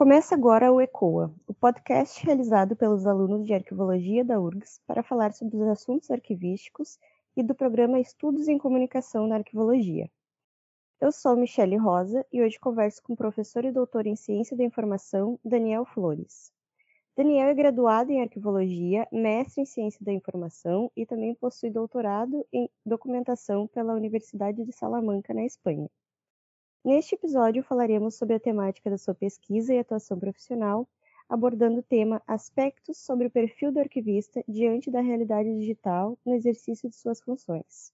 Começa agora o ECOA, o podcast realizado pelos alunos de Arquivologia da URGS para falar sobre os assuntos arquivísticos e do programa Estudos em Comunicação na Arquivologia. Eu sou Michele Rosa e hoje converso com o professor e doutor em Ciência da Informação, Daniel Flores. Daniel é graduado em Arquivologia, mestre em Ciência da Informação e também possui doutorado em Documentação pela Universidade de Salamanca, na Espanha. Neste episódio falaremos sobre a temática da sua pesquisa e atuação profissional, abordando o tema Aspectos sobre o perfil do arquivista diante da realidade digital no exercício de suas funções.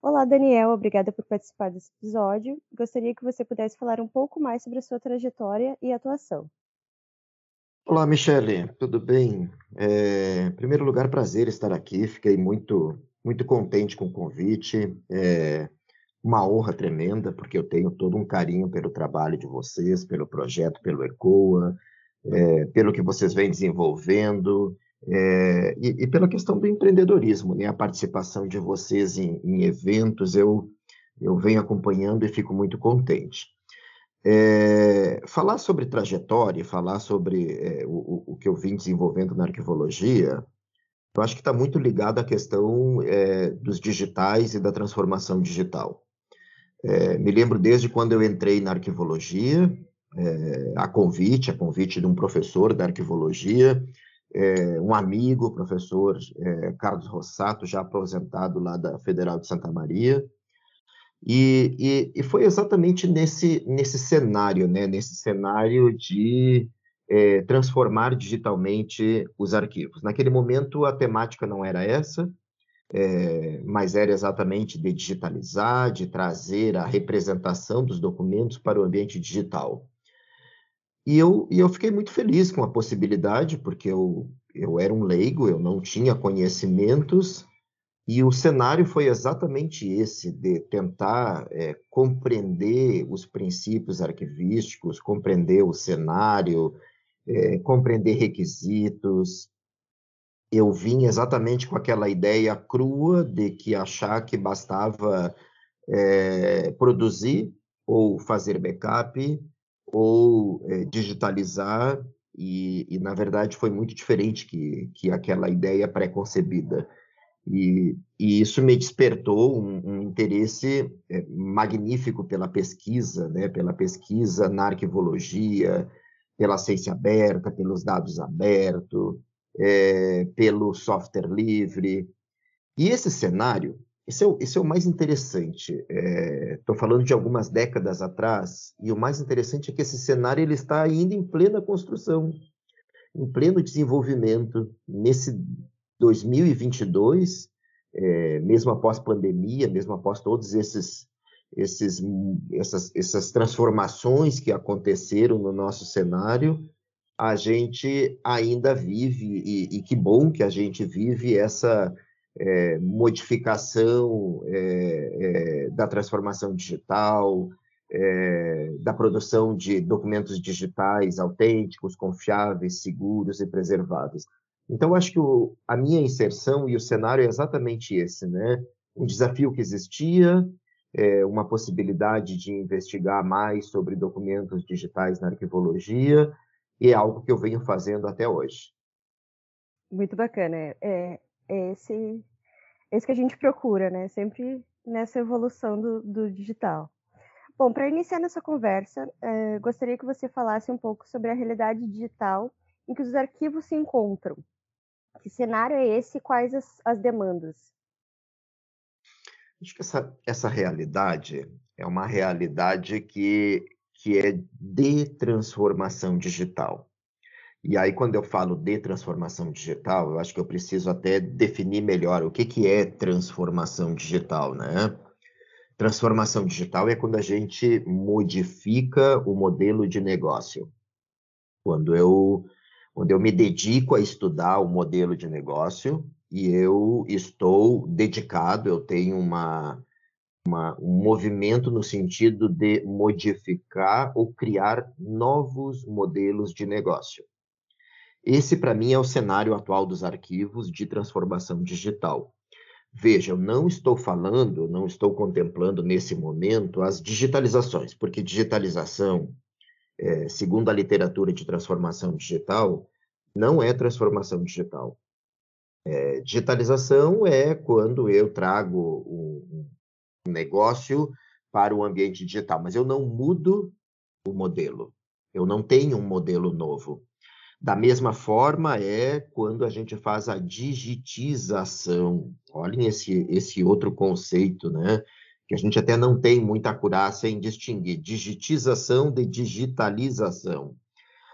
Olá, Daniel, obrigada por participar desse episódio. Gostaria que você pudesse falar um pouco mais sobre a sua trajetória e atuação. Olá, Michele, tudo bem? É, em primeiro lugar, prazer estar aqui. Fiquei muito, muito contente com o convite. É, uma honra tremenda, porque eu tenho todo um carinho pelo trabalho de vocês, pelo projeto, pelo ECOA, é, pelo que vocês vêm desenvolvendo, é, e, e, pela questão do empreendedorismo, né? a participação de vocês em, em eventos, eu, eu venho acompanhando e fico muito contente. É, falar sobre trajetória, falar sobre é, o, o, que eu vim desenvolvendo na arquivologia, eu acho que está muito ligado à questão é, dos digitais e da transformação digital. É, me lembro desde quando eu entrei na arquivologia, é, a convite, a convite de um professor da arquivologia, é, um amigo, o professor é, Carlos Rossato, já aposentado lá da Federal de Santa Maria, e, e, e foi exatamente nesse, nesse cenário, né, nesse cenário de é, transformar digitalmente os arquivos. Naquele momento, a temática não era essa, é, mas era exatamente de digitalizar, de trazer a representação dos documentos para o ambiente digital. E eu, e eu fiquei muito feliz com a possibilidade, porque eu, eu era um leigo, eu não tinha conhecimentos, e o cenário foi exatamente esse, de tentar é, compreender os princípios arquivísticos, compreender o cenário, é, compreender requisitos, eu vim exatamente com aquela ideia crua de que achar que bastava é, produzir ou fazer backup ou é, digitalizar e, e, na verdade foi muito diferente que, que aquela ideia pré-concebida. E, e, isso me despertou um, um interesse é, magnífico pela pesquisa, né, pela pesquisa na arquivologia, pela ciência aberta, pelos dados abertos, é, pelo software livre. E esse cenário, esse é o, esse é o mais interessante. Estou é, falando de algumas décadas atrás, e o mais interessante é que esse cenário ele está ainda em plena construção, em pleno desenvolvimento. Nesse 2022, é, mesmo após pandemia, mesmo após todos esses esses, essas, essas transformações que aconteceram no nosso cenário, a gente ainda vive, e, e que bom que a gente vive essa é, modificação é, é, da transformação digital, é, da produção de documentos digitais autênticos, confiáveis, seguros e preservados. Então, acho que o, a minha inserção e o cenário é exatamente esse, né? Um desafio que existia, é, uma possibilidade de investigar mais sobre documentos digitais na arquivologia, e é algo que eu venho fazendo até hoje. Muito bacana. É, é, é esse, esse que a gente procura, né? Sempre nessa evolução do, do digital. Bom, para iniciar nossa conversa, é, gostaria que você falasse um pouco sobre a realidade digital em que os arquivos se encontram. Que cenário é esse e quais as, as demandas? Acho que essa, essa realidade é uma realidade que que é de transformação digital. E aí, quando eu falo de transformação digital, eu acho que eu preciso até definir melhor o que, que é transformação digital, né? Transformação digital é quando a gente modifica o modelo de negócio. Quando eu, quando eu me dedico a estudar o modelo de negócio e eu estou dedicado, eu tenho uma, uma, um movimento no sentido de modificar ou criar novos modelos de negócio. Esse, para mim, é o cenário atual dos arquivos de transformação digital. Veja, eu não estou falando, não estou contemplando nesse momento as digitalizações, porque digitalização é, segundo a literatura de transformação digital, não é transformação digital. É, digitalização é quando eu trago um, negócio para o ambiente digital, mas eu não mudo o modelo. Eu não tenho um modelo novo. Da mesma forma é quando a gente faz a digitização. Olhem esse, esse outro conceito, né? Que a gente até não tem muita acurácia em distinguir digitização de digitalização.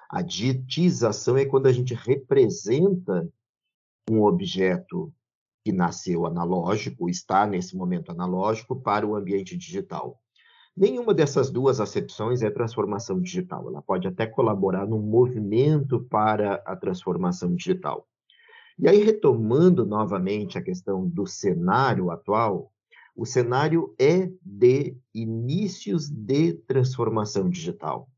A digitização é quando a gente representa um objeto que nasceu analógico, está nesse momento analógico, para o ambiente digital. Nenhuma dessas duas acepções é transformação digital. Ela pode até colaborar num movimento para a transformação digital. E aí, retomando novamente a questão do cenário atual, o cenário é de inícios de transformação digital.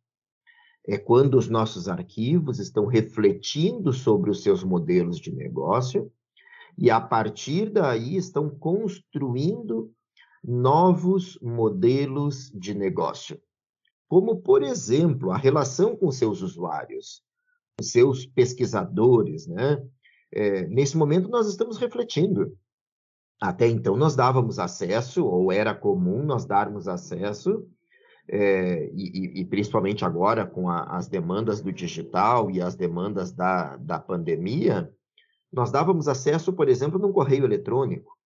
É quando os nossos arquivos estão refletindo sobre os seus modelos de negócio e, a partir daí, estão construindo novos modelos de negócio, como, por exemplo, a relação com seus usuários, com seus pesquisadores. Né? É, nesse momento, nós estamos refletindo. Até então, nós dávamos acesso, ou era comum nós darmos acesso, é, e, e, principalmente agora com a, as demandas do digital e as demandas da, da pandemia, nós dávamos acesso, por exemplo, num correio eletrônico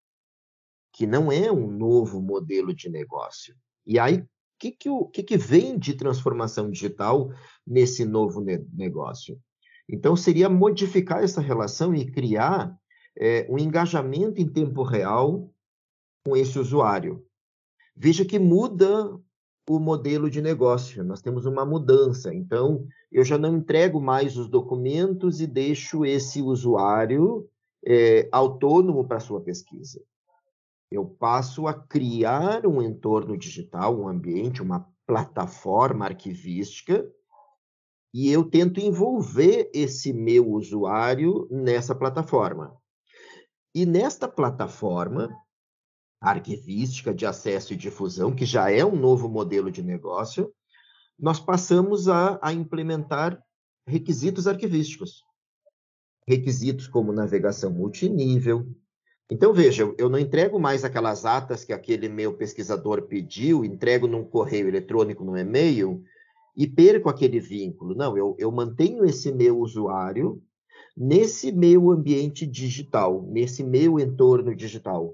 que não é um novo modelo de negócio. E aí, o que, que, que, que vem de transformação digital nesse novo ne negócio? Então, seria modificar essa relação e criar é, um engajamento em tempo real com esse usuário. Veja que muda o modelo de negócio, nós temos uma mudança. Então, eu já não entrego mais os documentos e deixo esse usuário é, autônomo para sua pesquisa eu passo a criar um entorno digital, um ambiente, uma plataforma arquivística, e eu tento envolver esse meu usuário nessa plataforma. E nesta plataforma arquivística de acesso e difusão, que já é um novo modelo de negócio, nós passamos a, a implementar requisitos arquivísticos. Requisitos como navegação multinível, então, veja, eu não entrego mais aquelas atas que aquele meu pesquisador pediu, entrego num correio eletrônico, no e-mail, e perco aquele vínculo. Não, eu, eu mantenho esse meu usuário nesse meu ambiente digital, nesse meu entorno digital.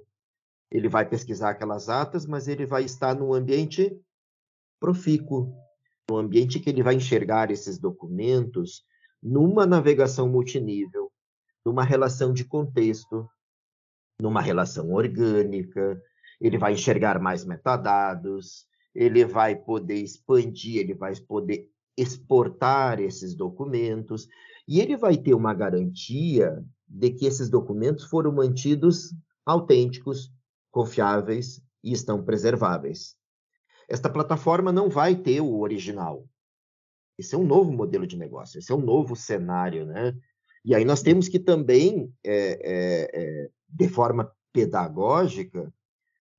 Ele vai pesquisar aquelas atas, mas ele vai estar num ambiente profícuo, num ambiente que ele vai enxergar esses documentos numa navegação multinível, numa relação de contexto, numa relação orgânica, ele vai enxergar mais metadados, ele vai poder expandir, ele vai poder exportar esses documentos, e ele vai ter uma garantia de que esses documentos foram mantidos autênticos, confiáveis e estão preserváveis. Esta plataforma não vai ter o original. Esse é um novo modelo de negócio, esse é um novo cenário, né? E aí nós temos que também é, é, é, de forma pedagógica,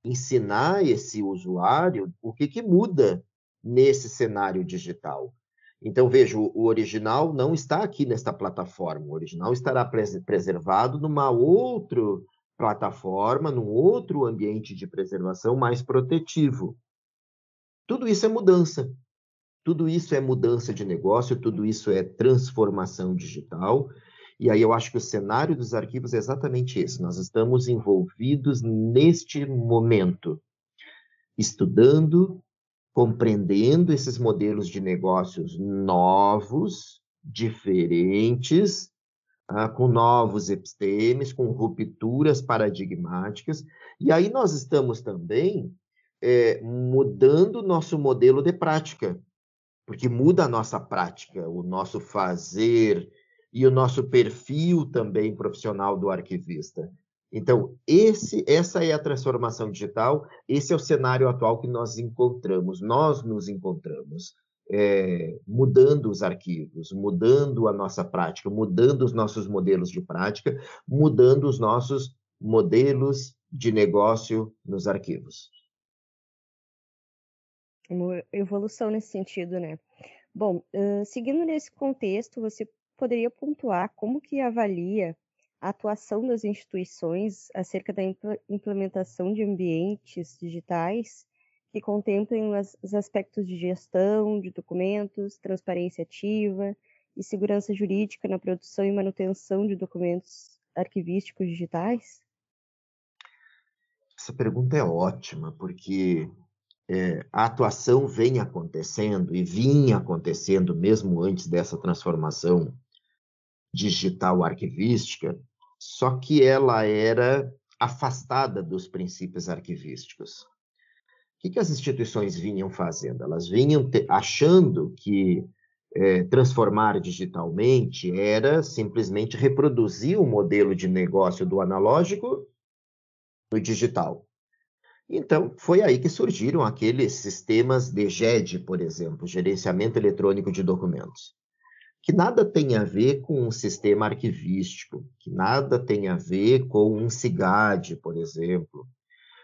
ensinar esse usuário o que, que muda nesse cenário digital. Então, veja, o original não está aqui nesta plataforma, o original estará preservado numa outra plataforma, num outro ambiente de preservação mais protetivo. Tudo isso é mudança. Tudo isso é mudança de negócio, tudo isso é transformação digital. E aí eu acho que o cenário dos arquivos é exatamente esse. Nós estamos envolvidos neste momento, estudando, compreendendo esses modelos de negócios novos, diferentes, ah, com novos epistemes, com rupturas paradigmáticas. E aí nós estamos também é, mudando nosso modelo de prática, porque muda a nossa prática, o nosso fazer, e o nosso perfil também profissional do arquivista. Então, esse, essa é a transformação digital, esse é o cenário atual que nós encontramos, nós nos encontramos, é, mudando os arquivos, mudando a nossa prática, mudando os nossos modelos de prática, mudando os nossos modelos de negócio nos arquivos. Uma evolução nesse sentido, né? Bom, uh, seguindo nesse contexto, você poderia pontuar como que avalia a atuação das instituições acerca da implementação de ambientes digitais que contemplem os aspectos de gestão de documentos, transparência ativa e segurança jurídica na produção e manutenção de documentos arquivísticos digitais? Essa pergunta é ótima, porque é, a atuação vem acontecendo e vinha acontecendo mesmo antes dessa transformação digital arquivística, só que ela era afastada dos princípios arquivísticos. Que, que as instituições vinham fazendo? Elas vinham te, achando que é, transformar digitalmente era simplesmente reproduzir o modelo de negócio do analógico no digital. Então, foi aí que surgiram aqueles sistemas de GED, por exemplo, gerenciamento eletrônico de documentos, que nada tem a ver com um sistema arquivístico, que nada tem a ver com um SIGAD, por exemplo,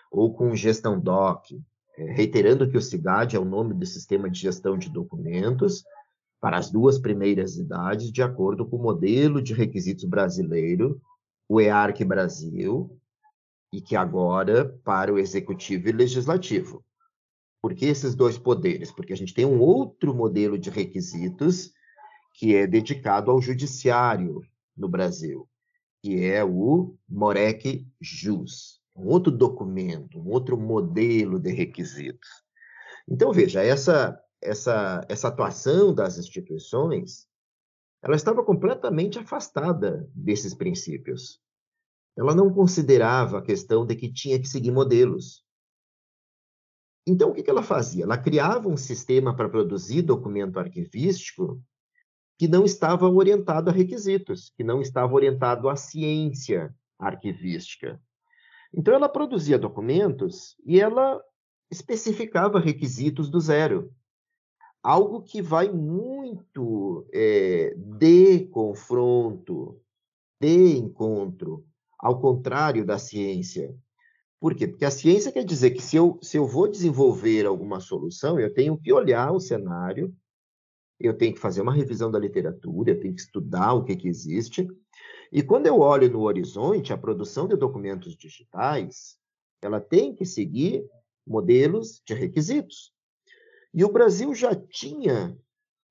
ou com gestão DOC, reiterando que o SIGAD é o nome do sistema de gestão de documentos para as duas primeiras idades, de acordo com o modelo de requisitos brasileiro, o EARC Brasil, e que agora para o executivo e legislativo. Por que esses dois poderes? Porque a gente tem um outro modelo de requisitos que é dedicado ao judiciário no Brasil, que é o Morec Jus, um outro documento, um outro modelo de requisitos. Então veja, essa essa essa atuação das instituições, ela estava completamente afastada desses princípios. Ela não considerava a questão de que tinha que seguir modelos. Então, o que ela fazia? Ela criava um sistema para produzir documento arquivístico que não estava orientado a requisitos, que não estava orientado à ciência arquivística. Então, ela produzia documentos e ela especificava requisitos do zero. Algo que vai muito é, de confronto, de encontro ao contrário da ciência. Por quê? Porque a ciência quer dizer que se eu, se eu vou desenvolver alguma solução, eu tenho que olhar o cenário, eu tenho que fazer uma revisão da literatura, eu tenho que estudar o que, que existe. E quando eu olho no horizonte, a produção de documentos digitais, ela tem que seguir modelos de requisitos. E o Brasil já tinha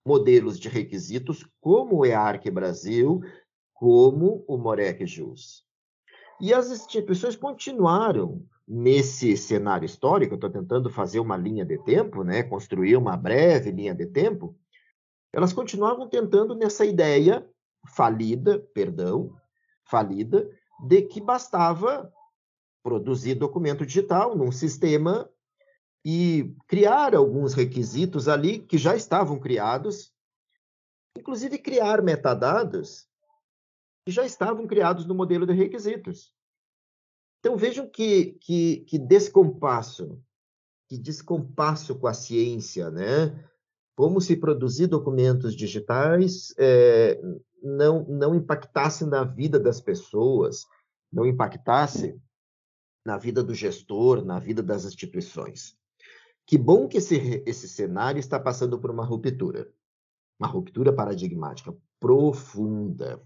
modelos de requisitos como o EARC Brasil, como o Morec Jus. E as instituições continuaram nesse cenário histórico, estou tentando fazer uma linha de tempo, né, construir uma breve linha de tempo, elas continuavam tentando nessa ideia falida, perdão, falida, de que bastava produzir documento digital num sistema e criar alguns requisitos ali que já estavam criados, inclusive criar metadados que já estavam criados no modelo de requisitos. Então vejam que, que, que descompasso, que descompasso com a ciência, né? Como se produzir documentos digitais é, não, não impactasse na vida das pessoas, não impactasse na vida do gestor, na vida das instituições. Que bom que esse, esse cenário está passando por uma ruptura, uma ruptura paradigmática profunda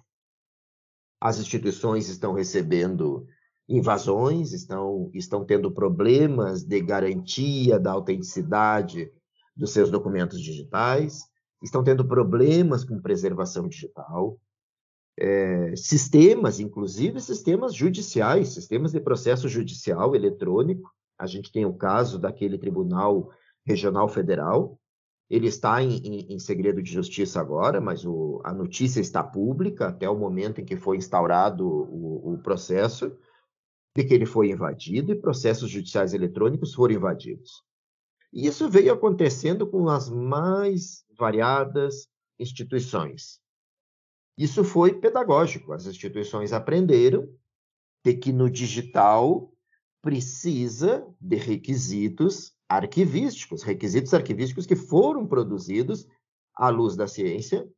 as instituições estão recebendo invasões, estão, estão tendo problemas de garantia da autenticidade dos seus documentos digitais, estão tendo problemas com preservação digital, é, sistemas, inclusive sistemas judiciais, sistemas de processo judicial eletrônico. A gente tem o caso daquele Tribunal Regional Federal, ele está em, em, em, segredo de justiça agora, mas o, a notícia está pública até o momento em que foi instaurado o, o processo de que ele foi invadido e processos judiciais eletrônicos foram invadidos. E isso veio acontecendo com as mais variadas instituições. Isso foi pedagógico. As instituições aprenderam de que no digital precisa de requisitos arquivísticos, requisitos arquivísticos que foram produzidos à luz da ciência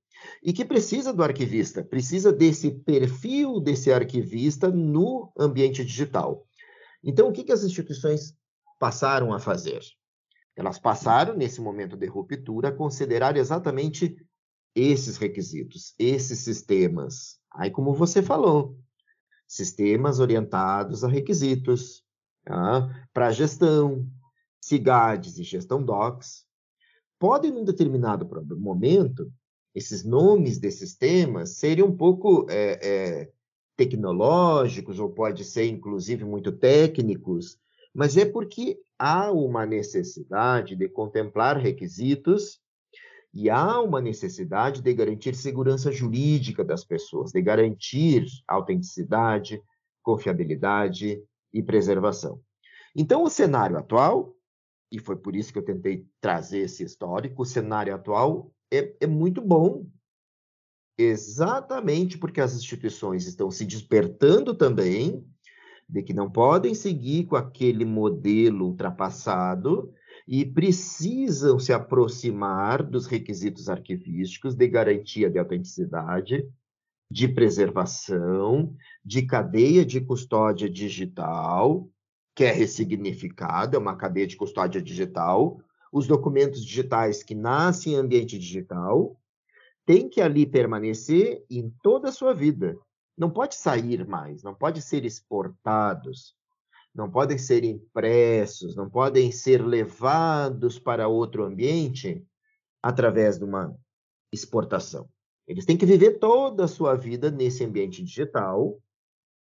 e que precisa do arquivista, precisa desse perfil desse arquivista no ambiente digital. Então, o que, que as instituições passaram a fazer? Elas passaram, nesse momento de ruptura, a considerar exatamente esses requisitos, esses sistemas. Aí, como você falou, sistemas orientados a requisitos tá? para gestão, CIGADs e gestão DOCs. Podem, num determinado momento, esses nomes desses temas serem um pouco é, é, tecnológicos, ou pode ser, inclusive, muito técnicos, mas é porque há uma necessidade de contemplar requisitos e há uma necessidade de garantir segurança jurídica das pessoas, de garantir autenticidade, confiabilidade e preservação. Então, o cenário atual, e foi por isso que eu tentei trazer esse histórico, o cenário atual é, é muito bom, exatamente porque as instituições estão se despertando também de que não podem seguir com aquele modelo ultrapassado e precisam se aproximar dos requisitos arquivísticos de garantia de autenticidade, de preservação, de cadeia de custódia digital, que é ressignificada, é uma cadeia de custódia digital. Os documentos digitais que nascem em ambiente digital têm que ali permanecer em toda a sua vida. Não pode sair mais, não pode ser exportados, não podem ser impressos, não podem ser levados para outro ambiente através de uma exportação. Eles têm que viver toda a sua vida nesse ambiente digital,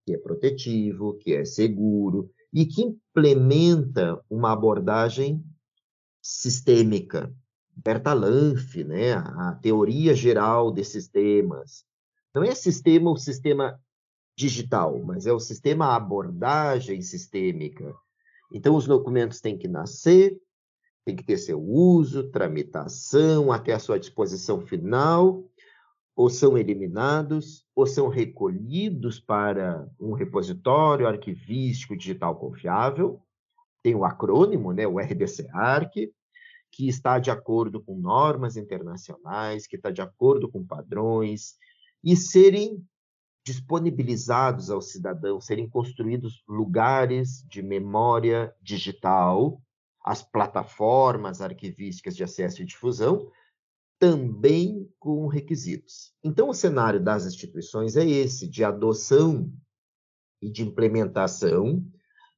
que é protetivo, que é seguro e que implementa uma abordagem sistêmica. Berta Lanf, né, a teoria geral de sistemas. Não é sistema o sistema digital, mas é o sistema abordagem sistêmica. Então, os documentos têm que nascer, tem que ter seu uso, tramitação, até a sua disposição final, ou são eliminados, ou são recolhidos para um repositório arquivístico digital confiável. Tem o acrônimo, né, o RDC-ARC, que está de acordo com normas internacionais, que está de acordo com padrões, e serem disponibilizados ao cidadão, serem construídos lugares de memória digital, as plataformas arquivísticas de acesso e difusão, também com requisitos. Então, o cenário das instituições é esse, de adoção e de implementação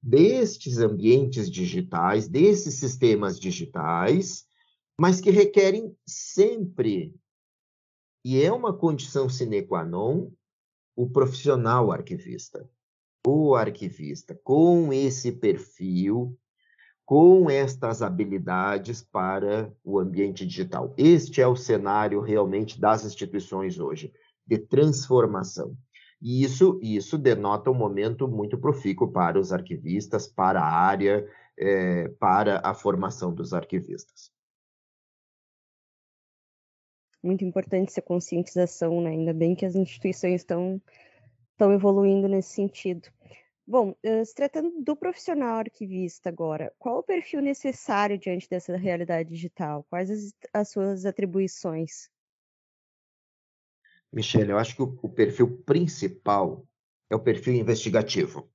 destes ambientes digitais, desses sistemas digitais, mas que requerem sempre, e é uma condição sine qua non, o profissional arquivista. O arquivista com esse perfil, com estas habilidades para o ambiente digital. Este é o cenário realmente das instituições hoje, de transformação. E isso, isso denota um momento muito profícuo para os arquivistas, para a área, é, para a formação dos arquivistas muito importante essa conscientização, né? Ainda bem que as instituições estão, estão evoluindo nesse sentido. Bom, eh, se tratando do profissional arquivista agora, qual o perfil necessário diante dessa realidade digital? Quais as, as suas atribuições? Michele, eu acho que o, o perfil principal é o perfil investigativo.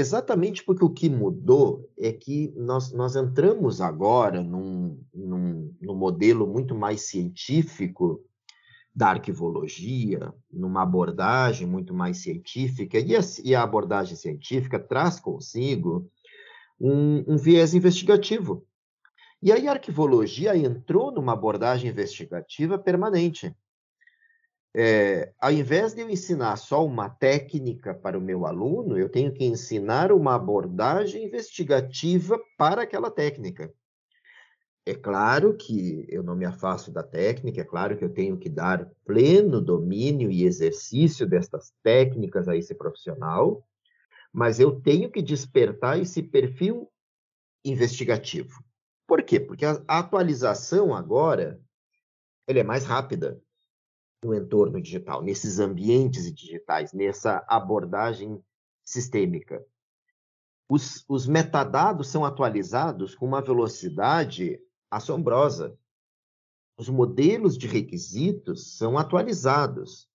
Exatamente porque o que mudou é que nós, nós entramos agora num, num, num modelo muito mais científico da arquivologia, numa abordagem muito mais científica, e a, e a abordagem científica traz consigo um, um viés investigativo. E aí a arquivologia entrou numa abordagem investigativa permanente. É, ao invés de eu ensinar só uma técnica para o meu aluno, eu tenho que ensinar uma abordagem investigativa para aquela técnica. É claro que eu não me afasto da técnica, é claro que eu tenho que dar pleno domínio e exercício destas técnicas a esse profissional, mas eu tenho que despertar esse perfil investigativo. Por quê? Porque a atualização agora ele é mais rápida no entorno digital, nesses ambientes digitais, nessa abordagem sistêmica. Os, os metadados são atualizados com uma velocidade assombrosa. Os modelos de requisitos são atualizados.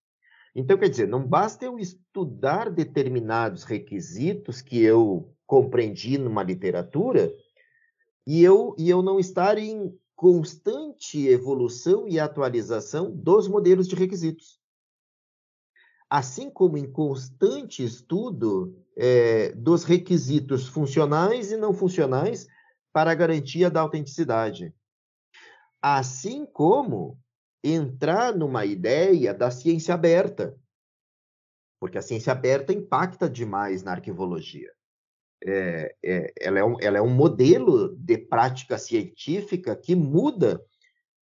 Então, quer dizer, não basta eu estudar determinados requisitos que eu compreendi numa literatura, e eu, e eu não estar em constante evolução e atualização dos modelos de requisitos. Assim como em constante estudo é, dos requisitos funcionais e não funcionais para a garantia da autenticidade. Assim como entrar numa ideia da ciência aberta, porque a ciência aberta impacta demais na arquivologia. É, é, ela, é um, ela é um modelo de prática científica que muda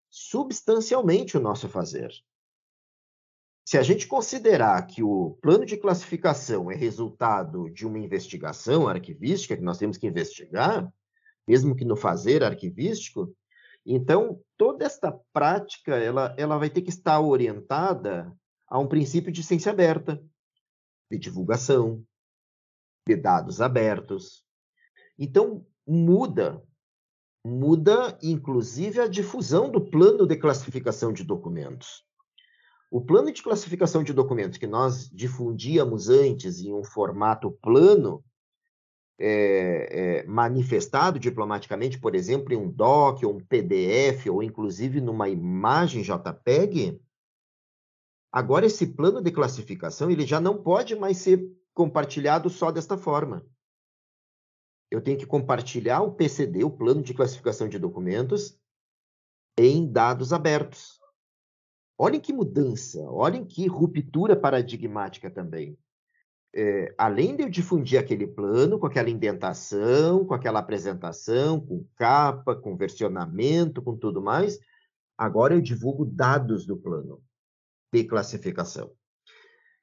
substancialmente o nosso fazer. Se a gente considerar que o plano de classificação é resultado de uma investigação arquivística, que nós temos que investigar, mesmo que no fazer arquivístico, então toda esta prática ela, ela vai ter que estar orientada a um princípio de ciência aberta, de divulgação, de dados abertos. Então, muda, muda inclusive a difusão do plano de classificação de documentos. O plano de classificação de documentos que nós difundíamos antes em um formato plano, é, é, manifestado diplomaticamente, por exemplo, em um doc, ou um PDF, ou inclusive numa imagem JPEG, Agora, esse plano de classificação ele já não pode mais ser compartilhado só desta forma. Eu tenho que compartilhar o PCD, o plano de classificação de documentos, em dados abertos. Olhem que mudança, olhem que ruptura paradigmática também. É, além de eu difundir aquele plano com aquela indentação, com aquela apresentação, com capa, com versionamento, com tudo mais, agora eu divulgo dados do plano de classificação.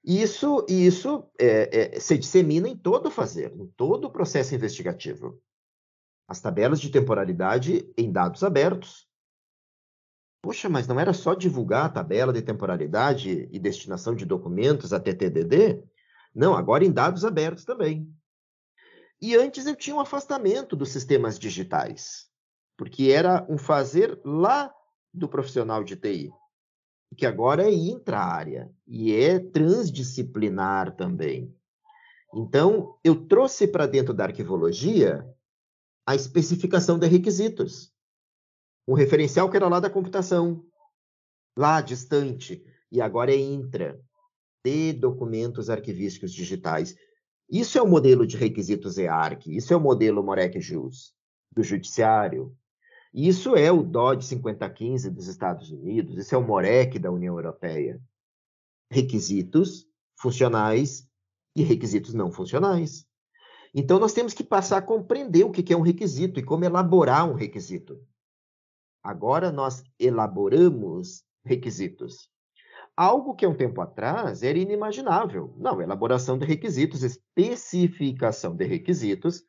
Isso, isso é, é, se dissemina em todo o fazer, em todo o processo investigativo. As tabelas de temporalidade em dados abertos. Poxa, mas não era só divulgar a tabela de temporalidade e destinação de documentos, a TTDD? Não, agora em dados abertos também. E antes eu tinha um afastamento dos sistemas digitais, porque era um fazer lá do profissional de TI que agora é intra-área e é transdisciplinar também. Então, eu trouxe para dentro da arquivologia a especificação de requisitos. Um referencial que era lá da computação, lá distante, e agora é intra, de documentos arquivísticos digitais. Isso é o modelo de requisitos EARC, isso é o modelo Morec-Jus, do judiciário, isso é o DOD 5015 dos Estados Unidos, isso é o MOREC da União Europeia. Requisitos funcionais e requisitos não funcionais. Então, nós temos que passar a compreender o que é um requisito e como elaborar um requisito. Agora, nós elaboramos requisitos. Algo que há um tempo atrás era inimaginável. Não, elaboração de requisitos, especificação de requisitos,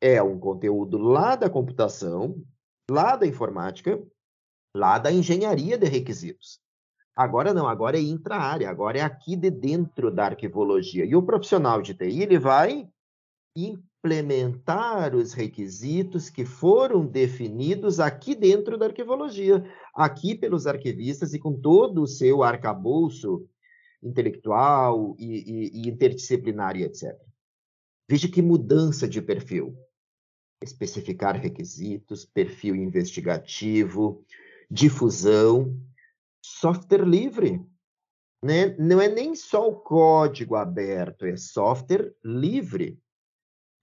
é um conteúdo lá da computação, lá da informática, lá da engenharia de requisitos. Agora não, agora é intra-área, agora é aqui de dentro da arquivologia. E o profissional de TI, ele vai implementar os requisitos que foram definidos aqui dentro da arquivologia, aqui pelos arquivistas e com todo o seu arcabouço intelectual e, e, e interdisciplinar e etc. Veja que mudança de perfil especificar requisitos, perfil investigativo, difusão, software livre. Né? Não é nem só o código aberto, é software livre,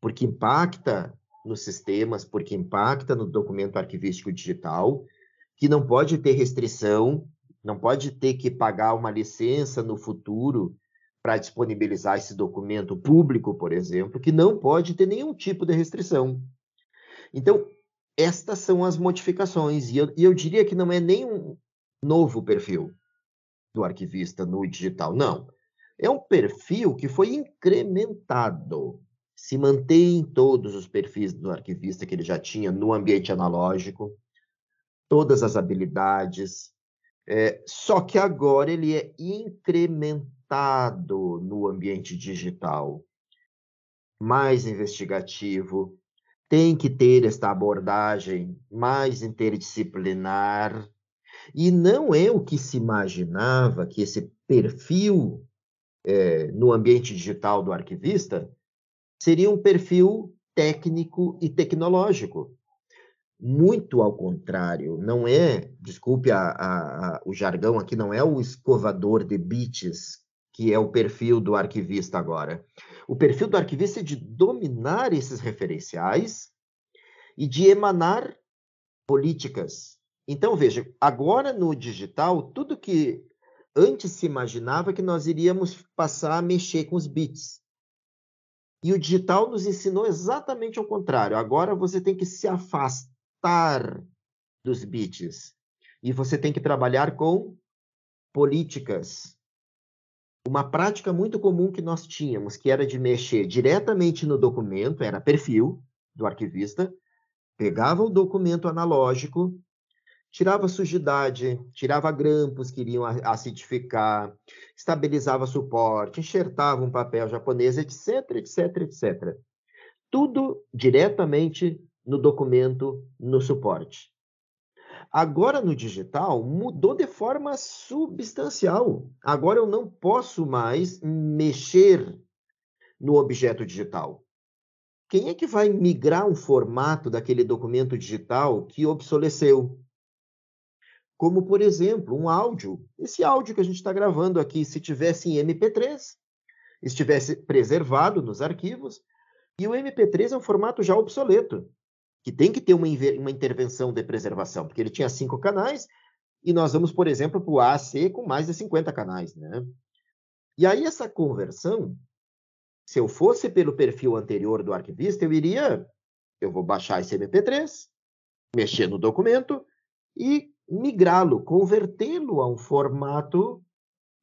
porque impacta nos sistemas, porque impacta no documento arquivístico digital, que não pode ter restrição, não pode ter que pagar uma licença no futuro para disponibilizar esse documento público, por exemplo, que não pode ter nenhum tipo de restrição. Então, estas são as modificações, e eu, e eu diria que não é nem um novo perfil do arquivista no digital, não. É um perfil que foi incrementado, se mantém todos os perfis do arquivista que ele já tinha no ambiente analógico, todas as habilidades, é, só que agora ele é incrementado no ambiente digital, mais investigativo, tem que ter esta abordagem mais interdisciplinar. E não é o que se imaginava que esse perfil é, no ambiente digital do arquivista seria um perfil técnico e tecnológico. muito ao contrário. Não é, desculpe a, a, a, o jargão aqui, não é o escovador de bits que é o perfil do arquivista agora. O perfil do arquivista é de dominar esses referenciais e de emanar políticas. Então, veja, agora no digital, tudo que antes se imaginava que nós iríamos passar a mexer com os bits. E o digital nos ensinou exatamente ao contrário. Agora você tem que se afastar dos bits. E você tem que trabalhar com políticas. Uma prática muito comum que nós tínhamos, que era de mexer diretamente no documento, era perfil do arquivista, pegava o documento analógico, tirava sujidade, tirava grampos que iriam acidificar, estabilizava suporte, enxertava um papel japonês, etc, etc, etc. Tudo diretamente no documento, no suporte. Agora no digital mudou de forma substancial. Agora eu não posso mais mexer no objeto digital. Quem é que vai migrar um formato daquele documento digital que obsoleceu? Como, por exemplo, um áudio. Esse áudio que a gente está gravando aqui, se tivesse em MP3, estivesse preservado nos arquivos, e o MP3 é um formato já obsoleto, que tem que ter uma, uma intervenção de preservação, porque ele tinha cinco canais, e nós vamos, por exemplo, para o AAC com mais de 50 canais. Né? E aí, essa conversão se eu fosse pelo perfil anterior do arquivista, eu iria, eu vou baixar esse MP3, mexer no documento e migrá-lo, convertê-lo a um formato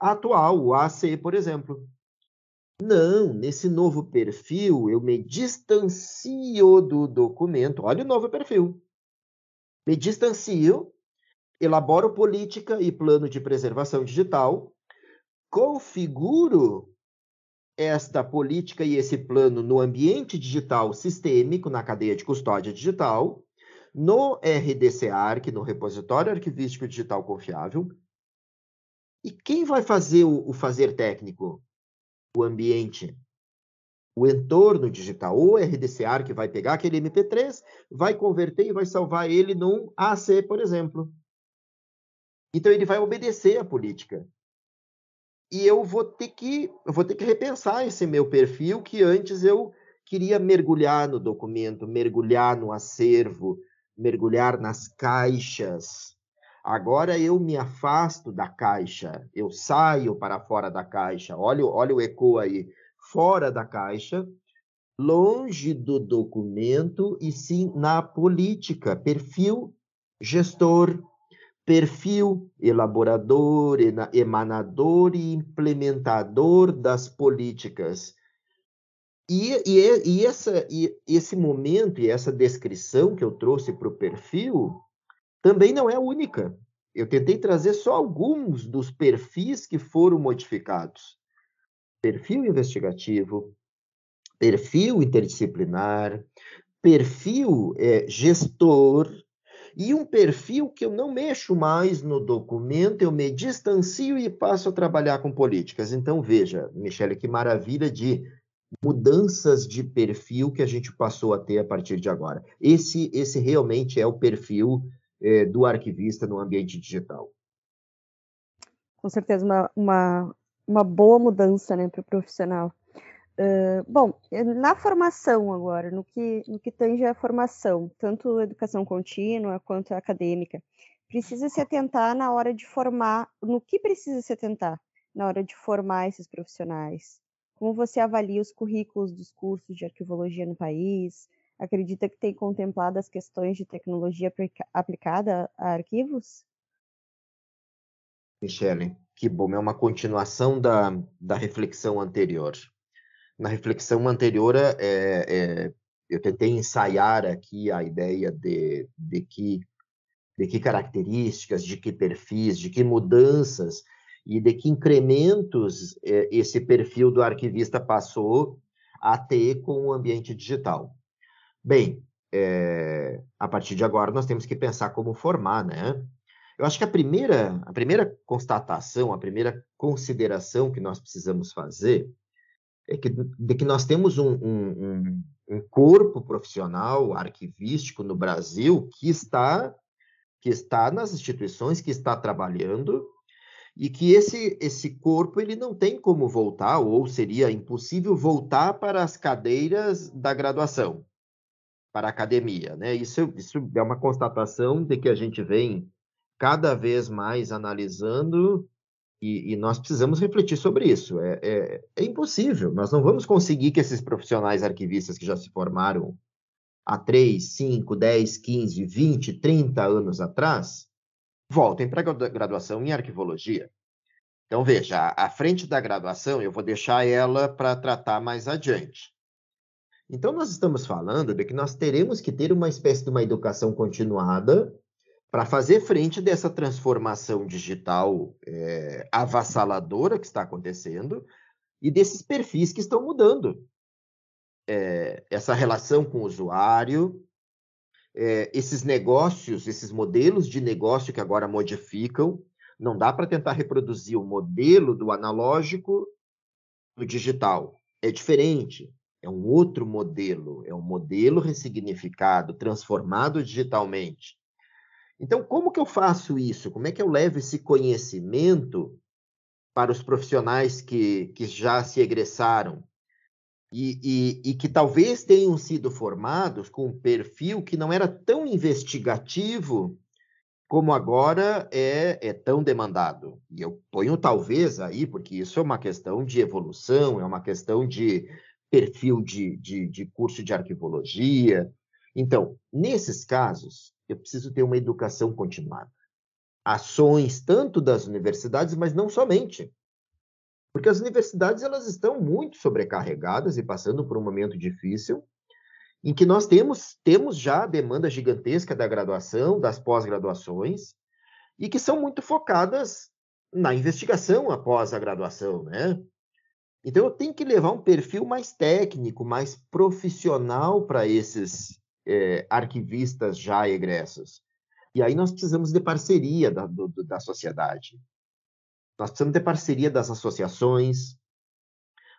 atual, o AC, por exemplo. Não, nesse novo perfil eu me distancio do documento. Olha o novo perfil. Me distancio, elaboro política e plano de preservação digital, configuro esta política e esse plano no ambiente digital sistêmico, na cadeia de custódia digital, no RDC-ARC, no Repositório Arquivístico Digital Confiável. E quem vai fazer o, o fazer técnico? O ambiente, o entorno digital. O RDC-ARC vai pegar aquele MP3, vai converter e vai salvar ele num AC, por exemplo. Então ele vai obedecer à política e eu vou ter que eu vou ter que repensar esse meu perfil que antes eu queria mergulhar no documento, mergulhar no acervo, mergulhar nas caixas. Agora eu me afasto da caixa, eu saio para fora da caixa. Olha, olha o eco aí, fora da caixa, longe do documento e sim na política, perfil gestor perfil elaborador, emanador e implementador das políticas. E, e, e, essa, e esse momento e essa descrição que eu trouxe para o perfil também não é única. Eu tentei trazer só alguns dos perfis que foram modificados: perfil investigativo, perfil interdisciplinar, perfil é, gestor, e um perfil que eu não mexo mais no documento, eu me distancio e passo a trabalhar com políticas. Então, veja, Michele, que maravilha de mudanças de perfil que a gente passou a ter a partir de agora. Esse, esse realmente é o perfil é, do arquivista no ambiente digital. Com certeza, uma, uma, uma boa mudança né, para o profissional. Uh, bom, eh, na formação agora, no que, no que tange a formação, tanto educação contínua quanto acadêmica, precisa se atentar na hora de formar, no que precisa se atentar na hora de formar esses profissionais? Como você avalia os currículos dos cursos de arquivologia no país? Acredita que tem contemplado as questões de tecnologia aplicada a arquivos? Michele, que bom, é uma continuação da, da reflexão anterior na reflexão anterior, é, é, eu tentei ensaiar aqui a ideia de, de, que, de que características, de que perfis, de que mudanças e de que incrementos é, esse perfil do arquivista passou a ter com o ambiente digital. Bem, é, a partir de agora nós temos que pensar como formar, né? Eu acho que a primeira, a primeira constatação, a primeira consideração que nós precisamos fazer é que, de que nós temos um, um, um corpo profissional arquivístico no Brasil que está que está nas instituições, que está trabalhando e que esse esse corpo ele não tem como voltar ou seria impossível voltar para as cadeiras da graduação, para a academia, né? Isso isso é uma constatação de que a gente vem cada vez mais analisando e, e, nós precisamos refletir sobre isso. É, é, é, impossível. Nós não vamos conseguir que esses profissionais arquivistas que já se formaram há 3, 5, 10, 15, 20, 30 anos atrás voltem para a graduação em arquivologia. Então, veja, à frente da graduação, eu vou deixar ela para tratar mais adiante. Então, nós estamos falando de que nós teremos que ter uma espécie de uma educação continuada para fazer frente dessa transformação digital é, avassaladora que está acontecendo e desses perfis que estão mudando. É, essa relação com o usuário, é, esses negócios, esses modelos de negócio que agora modificam, não dá para tentar reproduzir o modelo do analógico no digital. É diferente, é um outro modelo, é um modelo ressignificado, transformado digitalmente. Então, como que eu faço isso? Como é que eu levo esse conhecimento para os profissionais que, que já se egressaram e, e, e que talvez tenham sido formados com um perfil que não era tão investigativo como agora é, é tão demandado. E eu ponho talvez aí, porque isso é uma questão de evolução, é uma questão de perfil de, de, de curso de arquivologia. Então, nesses casos, eu preciso ter uma educação continuada. Ações tanto das universidades, mas não somente. Porque as universidades elas estão muito sobrecarregadas e passando por um momento difícil, em que nós temos, temos já a demanda gigantesca da graduação, das pós-graduações, e que são muito focadas na investigação após a graduação, né? Então eu tenho que levar um perfil mais técnico, mais profissional para esses é, arquivistas já egressos. E aí nós precisamos de parceria da, do, da sociedade. Nós precisamos ter parceria das associações,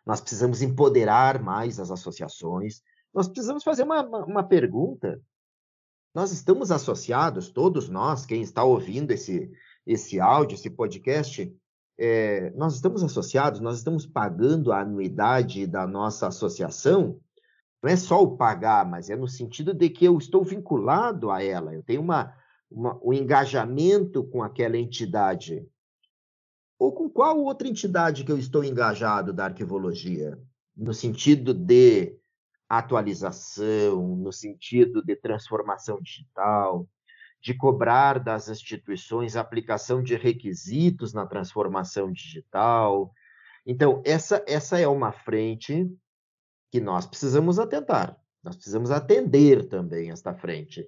nós precisamos empoderar mais as associações, nós precisamos fazer uma, uma, uma pergunta. Nós estamos associados, todos nós, quem está ouvindo esse, esse áudio, esse podcast, é, nós estamos associados, nós estamos pagando a anuidade da nossa associação não é só o pagar, mas é no sentido de que eu estou vinculado a ela, eu tenho uma, uma, um engajamento com aquela entidade. Ou com qual outra entidade que eu estou engajado da arquivologia? No sentido de atualização, no sentido de transformação digital, de cobrar das instituições aplicação de requisitos na transformação digital. Então, essa, essa é uma frente que nós precisamos atentar. Nós precisamos atender também esta frente.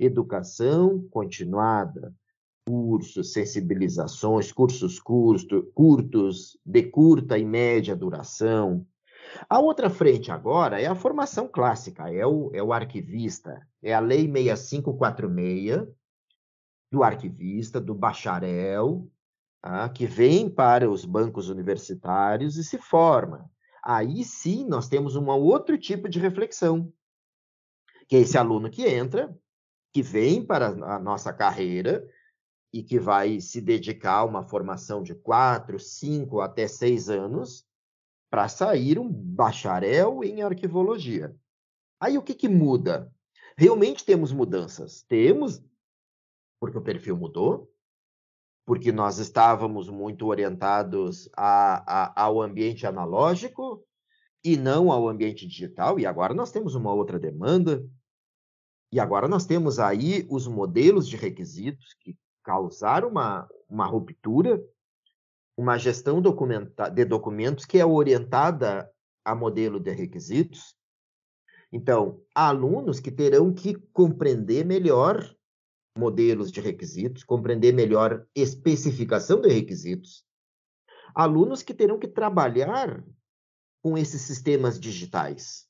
Educação continuada, cursos, sensibilizações, cursos curto, curtos, de curta e média duração. A outra frente agora é a formação clássica, é o, é o arquivista, é a Lei 6546 do arquivista, do bacharel, tá? que vem para os bancos universitários e se forma aí sim nós temos um outro tipo de reflexão, que é esse aluno que entra, que vem para a nossa carreira e que vai se dedicar a uma formação de quatro, cinco até seis anos para sair um bacharel em arquivologia. Aí o que, que muda? Realmente temos mudanças. Temos, porque o perfil mudou, porque nós estávamos muito orientados a, a, ao ambiente analógico e não ao ambiente digital, e agora nós temos uma outra demanda, e agora nós temos aí os modelos de requisitos que causaram uma, uma ruptura, uma gestão de documentos que é orientada a modelo de requisitos. Então, há alunos que terão que compreender melhor modelos de requisitos, compreender melhor especificação de requisitos. Alunos que terão que trabalhar com esses sistemas digitais.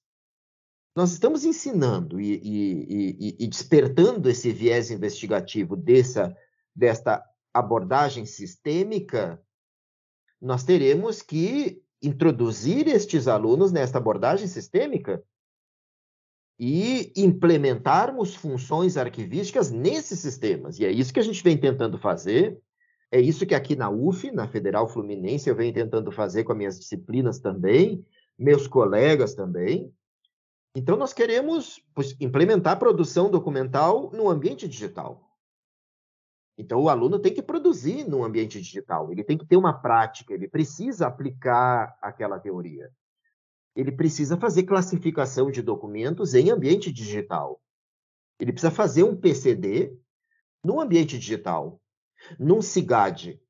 Nós estamos ensinando e, e, e, e despertando esse viés investigativo dessa, desta abordagem sistêmica. Nós teremos que introduzir estes alunos nesta abordagem sistêmica e implementarmos funções arquivísticas nesses sistemas. E é isso que a gente vem tentando fazer. É isso que aqui na UF, na Federal Fluminense, eu venho tentando fazer com as minhas disciplinas também, meus colegas também. Então, nós queremos implementar a produção documental no ambiente digital. Então, o aluno tem que produzir no ambiente digital, ele tem que ter uma prática, ele precisa aplicar aquela teoria. Ele precisa fazer classificação de documentos em ambiente digital. Ele precisa fazer um PCD no ambiente digital, num CIGAD.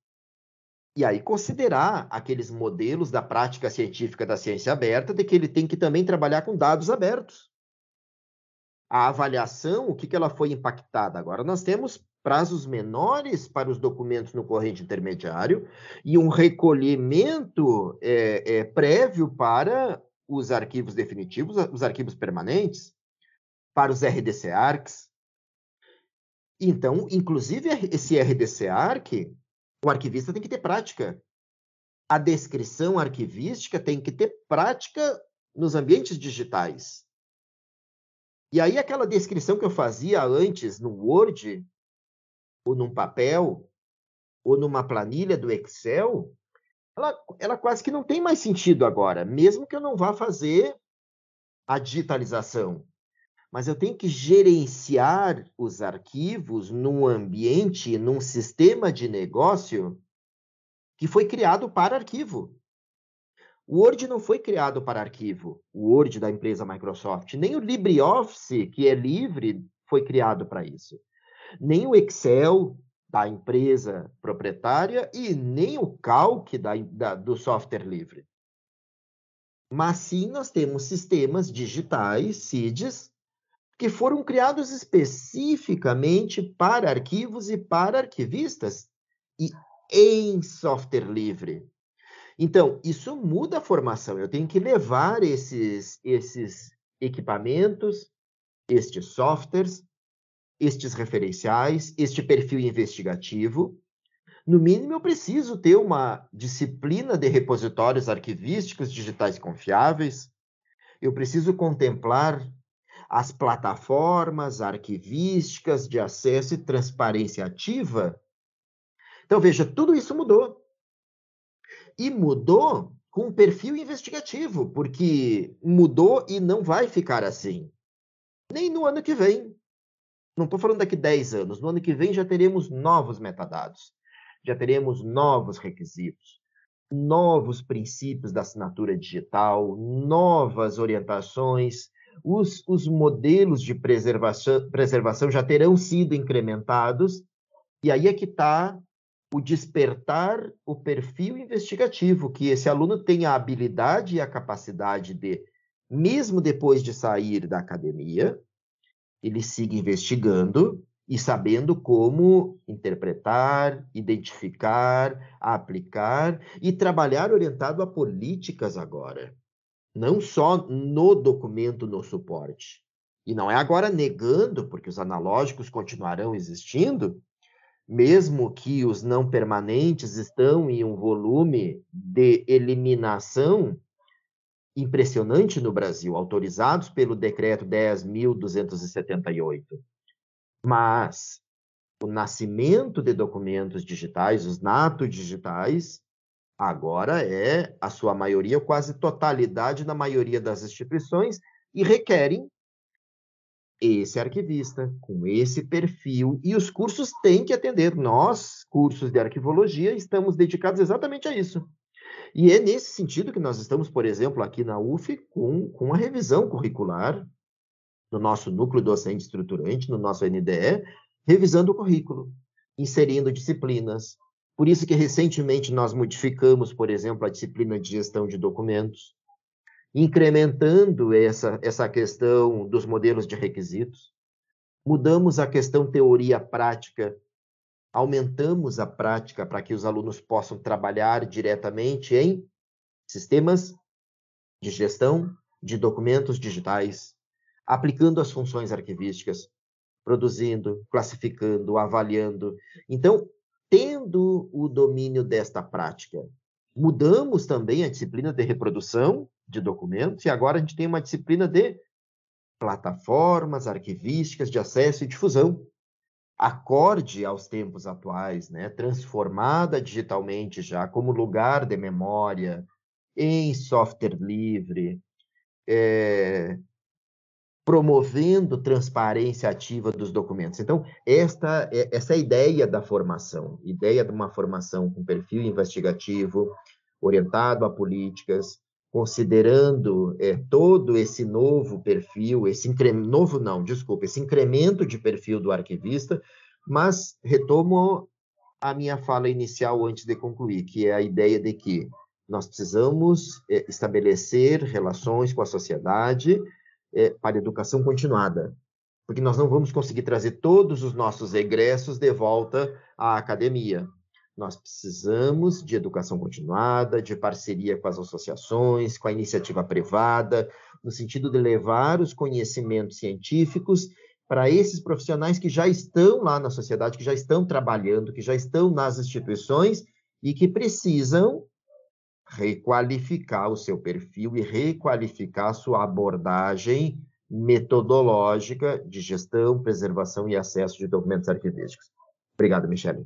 E aí considerar aqueles modelos da prática científica da ciência aberta, de que ele tem que também trabalhar com dados abertos. A avaliação, o que, que ela foi impactada? Agora nós temos prazos menores para os documentos no corrente intermediário e um recolhimento é, é, prévio para os arquivos definitivos, os arquivos permanentes, para os RDC ARCs. Então, inclusive, esse RDC ARC, o arquivista tem que ter prática. A descrição arquivística tem que ter prática nos ambientes digitais. E aí, aquela descrição que eu fazia antes no Word, ou num papel, ou numa planilha do Excel, ela, ela quase que não tem mais sentido agora, mesmo que eu não vá fazer a digitalização. Mas eu tenho que gerenciar os arquivos num ambiente, num sistema de negócio que foi criado para arquivo. O Word não foi criado para arquivo, o Word da empresa Microsoft, nem o LibreOffice, que é livre, foi criado para isso nem o Excel da empresa proprietária e nem o Calc da, da, do software livre. Mas sim, nós temos sistemas digitais, CIDs, que foram criados especificamente para arquivos e para arquivistas e em software livre. Então, isso muda a formação. Eu tenho que levar esses, esses equipamentos, estes softwares, estes referenciais, este perfil investigativo. No mínimo, eu preciso ter uma disciplina de repositórios arquivísticos digitais confiáveis. Eu preciso contemplar as plataformas arquivísticas de acesso e transparência ativa. Então, veja, tudo isso mudou. E mudou com um perfil investigativo, porque mudou e não vai ficar assim. Nem no ano que vem, não estou falando daqui 10 anos, no ano que vem já teremos novos metadados, já teremos novos requisitos, novos princípios da assinatura digital, novas orientações, os, os modelos de preservação, preservação já terão sido incrementados, e aí é que está o despertar o perfil investigativo, que esse aluno tenha a habilidade e a capacidade de, mesmo depois de sair da academia, ele siga investigando e sabendo como interpretar, identificar, aplicar e trabalhar orientado a políticas agora, não só no documento, no suporte. E não é agora negando, porque os analógicos continuarão existindo, mesmo que os não permanentes estão em um volume de eliminação impressionante no Brasil, autorizados pelo decreto 10.278. Mas o nascimento de documentos digitais, os nato digitais, agora é a sua maioria, quase totalidade na maioria das instituições, e requerem esse arquivista, com esse perfil, e os cursos têm que atender. Nós, cursos de arquivologia, estamos dedicados exatamente a isso. E é nesse sentido que nós estamos, por exemplo, aqui na UF, com, com uma revisão curricular, no nosso núcleo docente estruturante, no nosso NDE, revisando o currículo, inserindo disciplinas. Por isso que recentemente nós modificamos, por exemplo, a disciplina de gestão de documentos, incrementando essa, essa questão dos modelos de requisitos. Mudamos a questão teoria-prática aumentamos a prática para que os alunos possam trabalhar diretamente em sistemas de gestão de documentos digitais, aplicando as funções arquivísticas, produzindo, classificando, avaliando. Então, tendo o domínio desta prática, mudamos também a disciplina de reprodução de documentos e agora a gente tem uma disciplina de plataformas arquivísticas de acesso e difusão, acorde aos tempos atuais, né? transformada digitalmente já como lugar de memória, em software livre, é, promovendo transparência ativa dos documentos. Então, esta, essa ideia da formação, ideia de uma formação com perfil investigativo, orientado a políticas, considerando é, todo esse novo perfil, esse incremento, novo não, desculpa, esse incremento de perfil do arquivista, mas retomo a minha fala inicial antes de concluir, que é a ideia de que nós precisamos é, estabelecer relações com a sociedade é, para educação continuada, porque nós não vamos conseguir trazer todos os nossos egressos de volta à academia. Nós precisamos de educação continuada, de parceria com as associações, com a iniciativa privada, no sentido de levar os conhecimentos científicos para esses profissionais que já estão lá na sociedade, que já estão trabalhando, que já estão nas instituições e que precisam requalificar o seu perfil e requalificar a sua abordagem metodológica de gestão, preservação e acesso de documentos arquivísticos. Obrigado, Michele.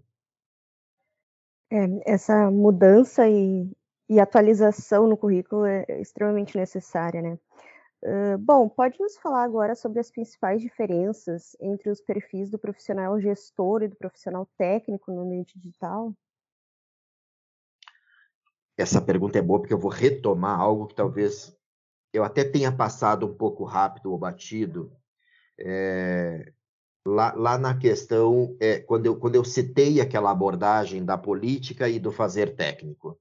É, essa mudança e, e, atualização no currículo é extremamente necessária, né? Uh, bom, pode nos falar agora sobre as principais diferenças entre os perfis do profissional gestor e do profissional técnico no meio digital? essa pergunta é boa porque eu vou retomar algo que talvez eu até tenha passado um pouco rápido ou batido. É, lá, lá, na questão, é, quando, eu, quando eu citei aquela abordagem da política e do fazer técnico.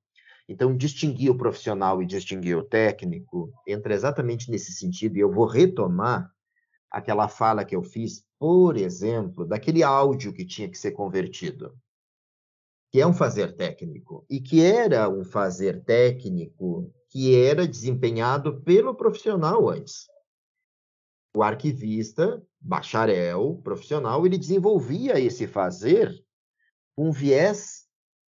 Então, distinguir o profissional e distinguir o técnico entra exatamente nesse sentido, e eu vou retomar aquela fala que eu fiz, por exemplo, daquele áudio que tinha que ser convertido que é um fazer técnico, e que era um fazer técnico que era desempenhado pelo profissional antes. O arquivista, bacharel, profissional, ele desenvolvia esse fazer com viés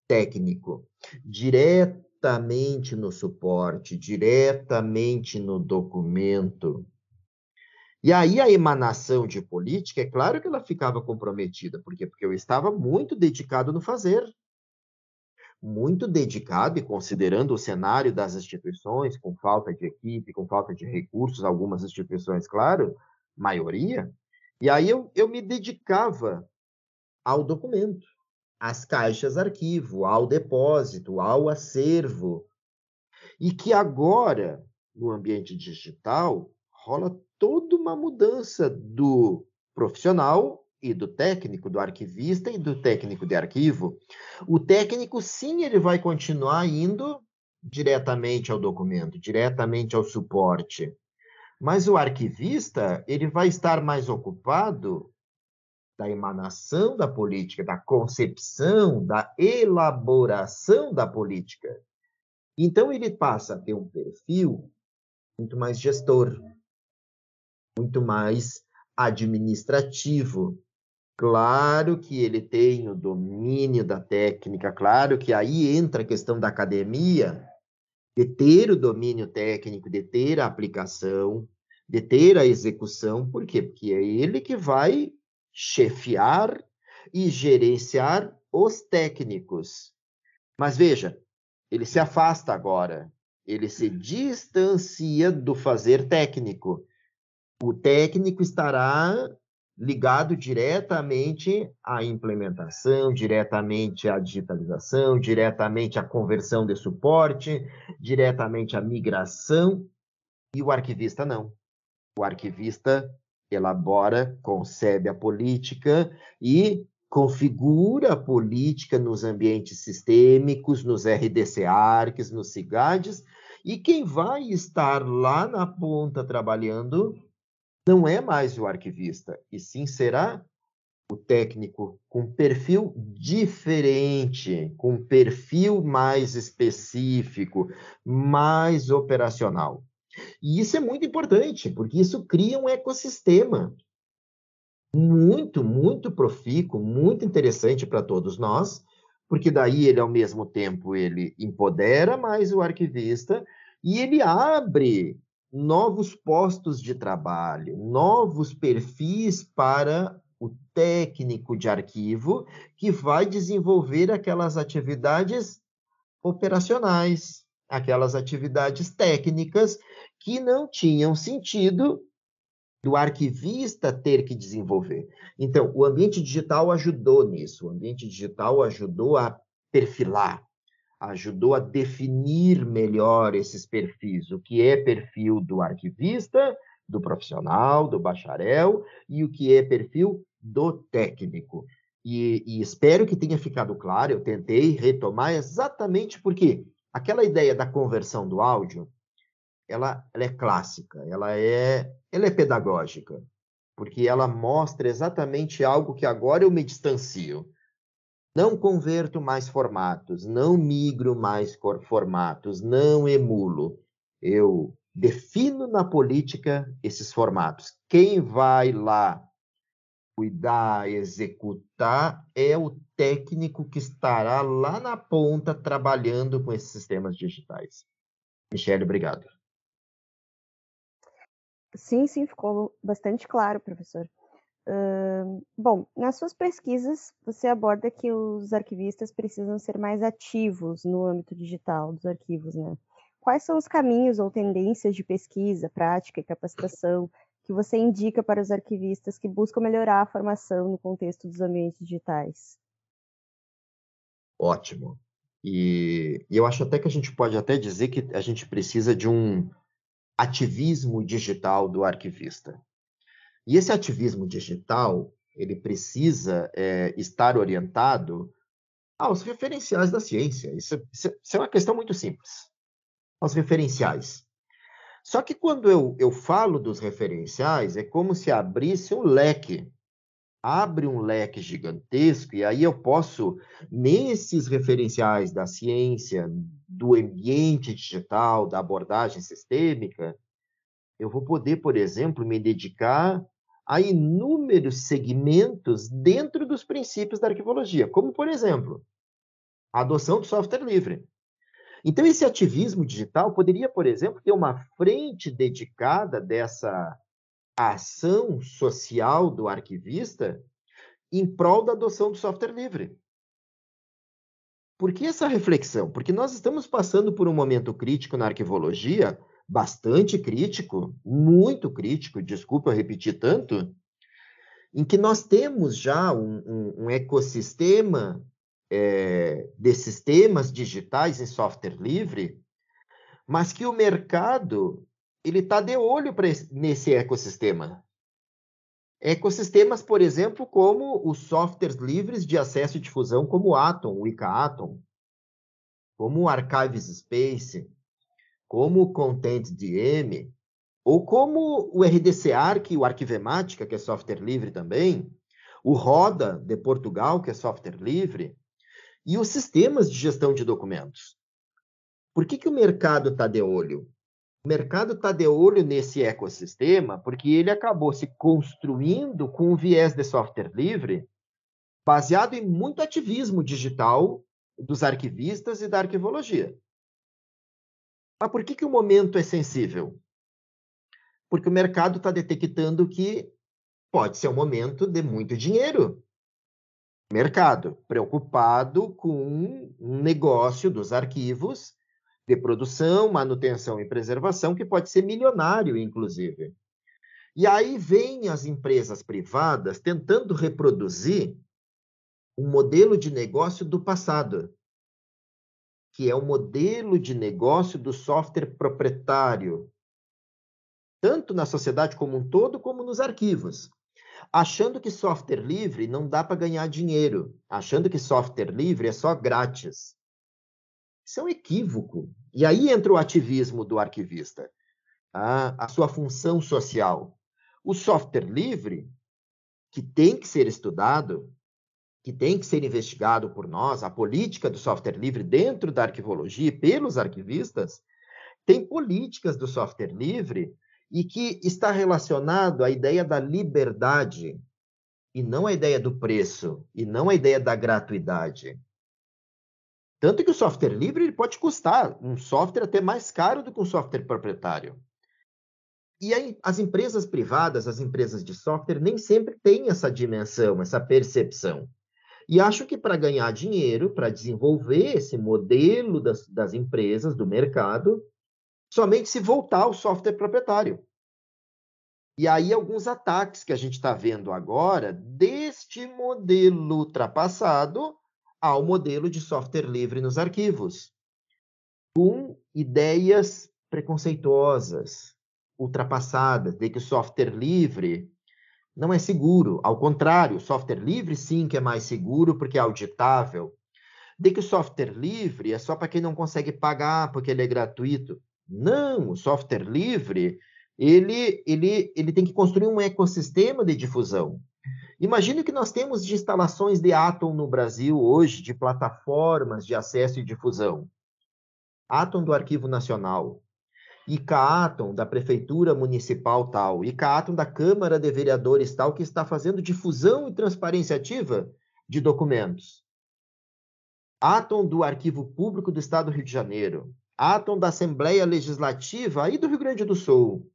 técnico, diretamente no suporte, diretamente no documento. E aí a emanação de política, é claro que ela ficava comprometida, por quê? Porque eu estava muito dedicado no fazer muito dedicado e considerando o cenário das instituições, com falta de equipe, com falta de recursos, algumas instituições, claro, maioria. E aí eu, eu me dedicava ao documento, às caixas arquivo, ao depósito, ao acervo. E que agora, no ambiente digital, rola toda uma mudança do profissional e do técnico, do arquivista e do técnico de arquivo. O técnico, sim, ele vai continuar indo diretamente ao documento, diretamente ao suporte. Mas o arquivista, ele vai estar mais ocupado da emanação da política, da concepção, da elaboração da política. Então, ele passa a ter um perfil muito mais gestor, muito mais administrativo, Claro que ele tem o domínio da técnica, claro que aí entra a questão da academia, de ter o domínio técnico, de ter a aplicação, de ter a execução, por quê? Porque é ele que vai chefiar e gerenciar os técnicos. Mas veja, ele se afasta agora, ele se distancia do fazer técnico. O técnico estará ligado diretamente à implementação, diretamente à digitalização, diretamente à conversão de suporte, diretamente à migração, e o arquivista não. O arquivista elabora, concebe a política e configura a política nos ambientes sistêmicos, nos RDC-ARCs, nos CIGADs, e quem vai estar lá na ponta trabalhando não é mais o arquivista, e sim será o técnico com perfil diferente, com perfil mais específico, mais operacional. E isso é muito importante, porque isso cria um ecossistema muito, muito profícuo, muito interessante para todos nós, porque daí ele ao mesmo tempo ele empodera mais o arquivista e ele abre novos postos de trabalho, novos perfis para o técnico de arquivo que vai desenvolver aquelas atividades operacionais, aquelas atividades técnicas que não tinham sentido do arquivista ter que desenvolver. Então, o ambiente digital ajudou nisso, o ambiente digital ajudou a perfilar, ajudou a definir melhor esses perfis, o que é perfil do arquivista, do profissional, do bacharel e o que é perfil do técnico. E, e espero que tenha ficado claro, eu tentei retomar exatamente porque aquela ideia da conversão do áudio, ela, ela é clássica, ela é, ela é pedagógica, porque ela mostra exatamente algo que agora eu me distancio. Não converto mais formatos, não migro mais formatos, não emulo. Eu defino na política esses formatos. Quem vai lá cuidar, executar é o técnico que estará lá na ponta trabalhando com esses sistemas digitais. Michele, obrigado. Sim, sim, ficou bastante claro, professor bom, nas suas pesquisas, você aborda que os arquivistas precisam ser mais ativos no âmbito digital dos arquivos, né? Quais são os caminhos ou tendências de pesquisa, prática e capacitação que você indica para os arquivistas que buscam melhorar a formação no contexto dos ambientes digitais? Ótimo. E, e eu acho até que a gente pode até dizer que a gente precisa de um ativismo digital do arquivista. E esse ativismo digital, ele precisa é, estar orientado aos referenciais da ciência. Isso, isso, isso, é uma questão muito simples. Aos referenciais. Só que quando eu, eu falo dos referenciais, é como se abrisse um leque. Abre um leque gigantesco, e aí eu posso, nesses referenciais da ciência, do ambiente digital, da abordagem sistêmica, eu vou poder, por exemplo, me dedicar a inúmeros segmentos dentro dos princípios da arquivologia, como, por exemplo, a adoção do software livre. Então, esse ativismo digital poderia, por exemplo, ter uma frente dedicada dessa ação social do arquivista em prol da adoção do software livre. Por que essa reflexão? Porque nós estamos passando por um momento crítico na arquivologia, bastante crítico, muito crítico, desculpa repetir tanto, em que nós temos já um, um, um ecossistema é, de sistemas digitais em software livre, mas que o mercado ele está de olho esse, nesse ecossistema. Ecossistemas, por exemplo, como os softwares livres de acesso e difusão, como o Atom, o ICA Atom, como o Archives Space, como o Content DM, ou como o RDC Arc, o Arquivemática, que é software livre também, o Roda, de Portugal, que é software livre, e os sistemas de gestão de documentos. Por que, que o mercado está de olho? O mercado está de olho nesse ecossistema porque ele acabou se construindo com um viés de software livre baseado em muito ativismo digital dos arquivistas e da arquivologia. Mas por que, que o momento é sensível? Porque o mercado está detectando que pode ser um momento de muito dinheiro. Mercado preocupado com um negócio dos arquivos de produção, manutenção e preservação que pode ser milionário, inclusive. E aí vêm as empresas privadas tentando reproduzir um modelo de negócio do passado que é o modelo de negócio do software proprietário, tanto na sociedade como um todo, como nos arquivos. Achando que software livre não dá para ganhar dinheiro, achando que software livre é só grátis. Isso é um equívoco. E aí entra o ativismo do arquivista, a, a sua função social. O software livre, que tem que ser estudado, que tem que ser investigado por nós, a política do software livre dentro da arquivologia e pelos arquivistas, tem políticas do software livre e que está relacionado à ideia da liberdade e não à ideia do preço e não à ideia da gratuidade. Tanto que o software livre ele pode custar um software até mais caro do que um software proprietário. E aí, as empresas privadas, as empresas de software, nem sempre têm essa dimensão, essa percepção. E acho que para ganhar dinheiro, para desenvolver esse modelo das, das empresas, do mercado, somente se voltar ao software proprietário. E aí, alguns ataques que a gente está vendo agora deste modelo ultrapassado ao modelo de software livre nos arquivos, com ideias preconceituosas, ultrapassadas, de que o software livre não é seguro. Ao contrário, o software livre sim que é mais seguro porque é auditável. De que o software livre é só para quem não consegue pagar porque ele é gratuito. Não, o software livre ele, ele, ele tem que construir um ecossistema de difusão. Imagine que nós temos de instalações de Atom no Brasil hoje, de plataformas de acesso e difusão. Atom do Arquivo Nacional, ICAATOM da Prefeitura Municipal tal, ICAATOM da Câmara de Vereadores tal, que está fazendo difusão e transparência ativa de documentos. Atom do Arquivo Público do Estado do Rio de Janeiro, Atom da Assembleia Legislativa aí do Rio Grande do Sul,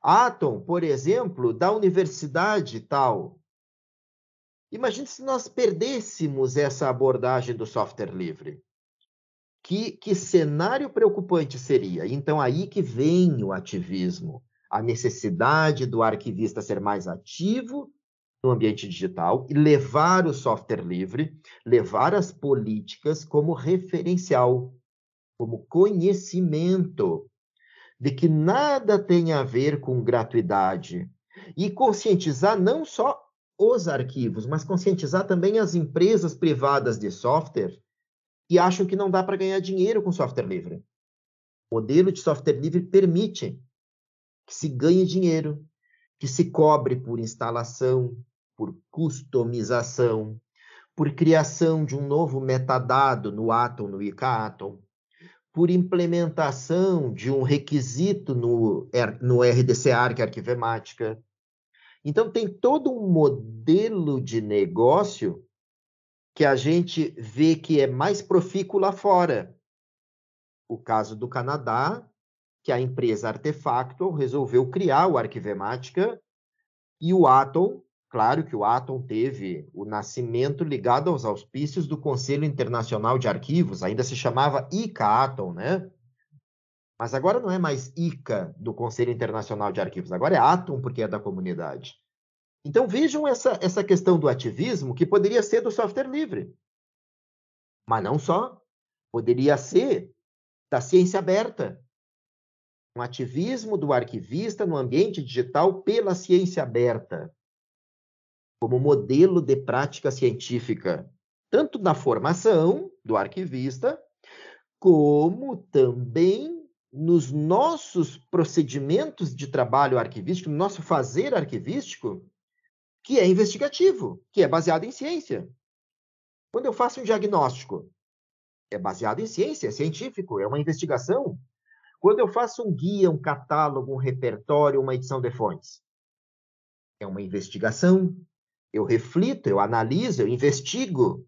Atom, por exemplo, da Universidade tal. Imagine se nós perdêssemos essa abordagem do software livre. Que, que cenário preocupante seria? Então, aí que vem o ativismo, a necessidade do arquivista ser mais ativo no ambiente digital e levar o software livre, levar as políticas como referencial, como conhecimento de que nada tem a ver com gratuidade e conscientizar não só os arquivos, mas conscientizar também as empresas privadas de software que acham que não dá para ganhar dinheiro com software livre. O modelo de software livre permite que se ganhe dinheiro, que se cobre por instalação, por customização, por criação de um novo metadado no Atom, no ICA-Atom, por implementação de um requisito no, no RDC ARC Arquivemática. Então, tem todo um modelo de negócio que a gente vê que é mais profícuo lá fora. O caso do Canadá, que a empresa Artefacto resolveu criar o Arquivemática e o Atom, claro que o Atom teve o nascimento ligado aos auspícios do Conselho Internacional de Arquivos, ainda se chamava ICA Atom, né? Mas agora não é mais ICA do Conselho Internacional de Arquivos, agora é Atom porque é da comunidade. Então vejam essa, essa questão do ativismo que poderia ser do software livre. Mas não só. Poderia ser da ciência aberta. Um ativismo do arquivista no ambiente digital pela ciência aberta, como modelo de prática científica, tanto na formação do arquivista, como também nos nossos procedimentos de trabalho arquivístico, no nosso fazer arquivístico, que é investigativo, que é baseado em ciência. Quando eu faço um diagnóstico, é baseado em ciência, é científico, é uma investigação. Quando eu faço um guia, um catálogo, um repertório, uma edição de fontes, é uma investigação. Eu reflito, eu analiso, eu investigo.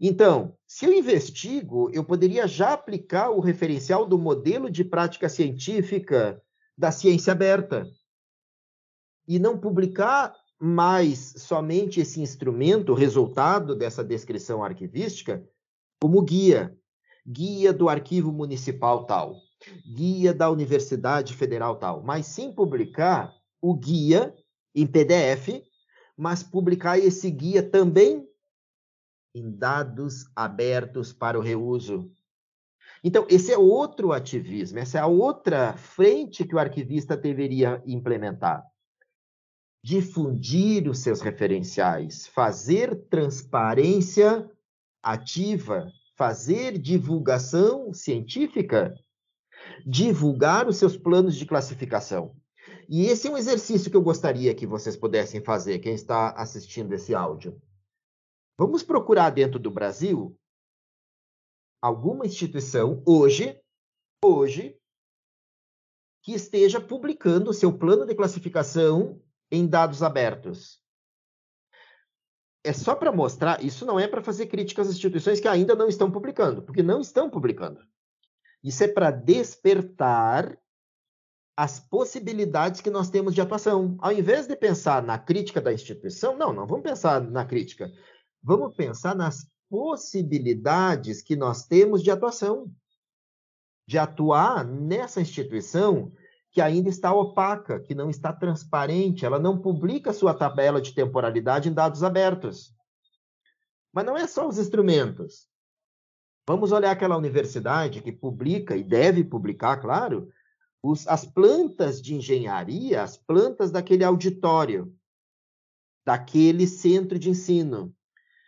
Então, se eu investigo, eu poderia já aplicar o referencial do modelo de prática científica da ciência aberta e não publicar mas somente esse instrumento, resultado dessa descrição arquivística, como guia. Guia do arquivo municipal tal, guia da Universidade Federal tal, mas sim publicar o guia em PDF, mas publicar esse guia também em dados abertos para o reuso. Então, esse é outro ativismo, essa é a outra frente que o arquivista deveria implementar difundir os seus referenciais, fazer transparência ativa, fazer divulgação científica, divulgar os seus planos de classificação. E esse é um exercício que eu gostaria que vocês pudessem fazer, quem está assistindo esse áudio. Vamos procurar dentro do Brasil alguma instituição hoje, hoje, que esteja publicando o seu plano de classificação em dados abertos. É só para mostrar, isso não é para fazer críticas às instituições que ainda não estão publicando, porque não estão publicando. Isso é para despertar as possibilidades que nós temos de atuação. Ao invés de pensar na crítica da instituição, não, não vamos pensar na crítica. Vamos pensar nas possibilidades que nós temos de atuação, de atuar nessa instituição que ainda está opaca, que não está transparente, ela não publica sua tabela de temporalidade em dados abertos. Mas não é só os instrumentos. Vamos olhar aquela universidade que publica, e deve publicar, claro, os, as plantas de engenharia, as plantas daquele auditório, daquele centro de ensino,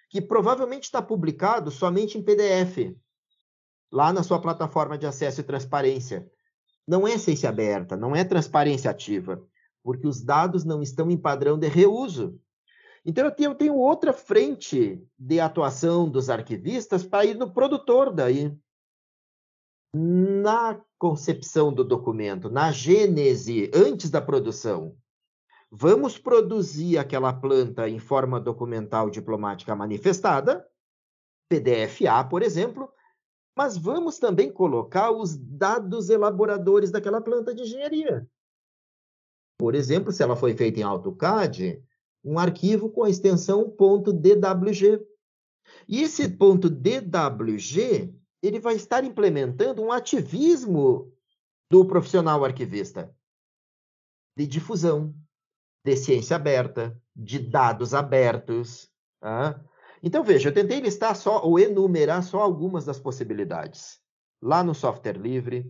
que provavelmente está publicado somente em PDF, lá na sua plataforma de acesso e transparência. Não é ciência aberta, não é transparência ativa, porque os dados não estão em padrão de reuso. Então, eu tenho, eu tenho outra frente de atuação dos arquivistas para ir no produtor daí. Na concepção do documento, na gênese, antes da produção. Vamos produzir aquela planta em forma documental diplomática manifestada, PDF-A, por exemplo, mas vamos também colocar os dados elaboradores daquela planta de engenharia. Por exemplo, se ela foi feita em AutoCAD, um arquivo com a extensão .dwg. E esse .dwg ele vai estar implementando um ativismo do profissional arquivista de difusão, de ciência aberta, de dados abertos. Tá? Então, veja, eu tentei listar só ou enumerar só algumas das possibilidades. Lá no software livre,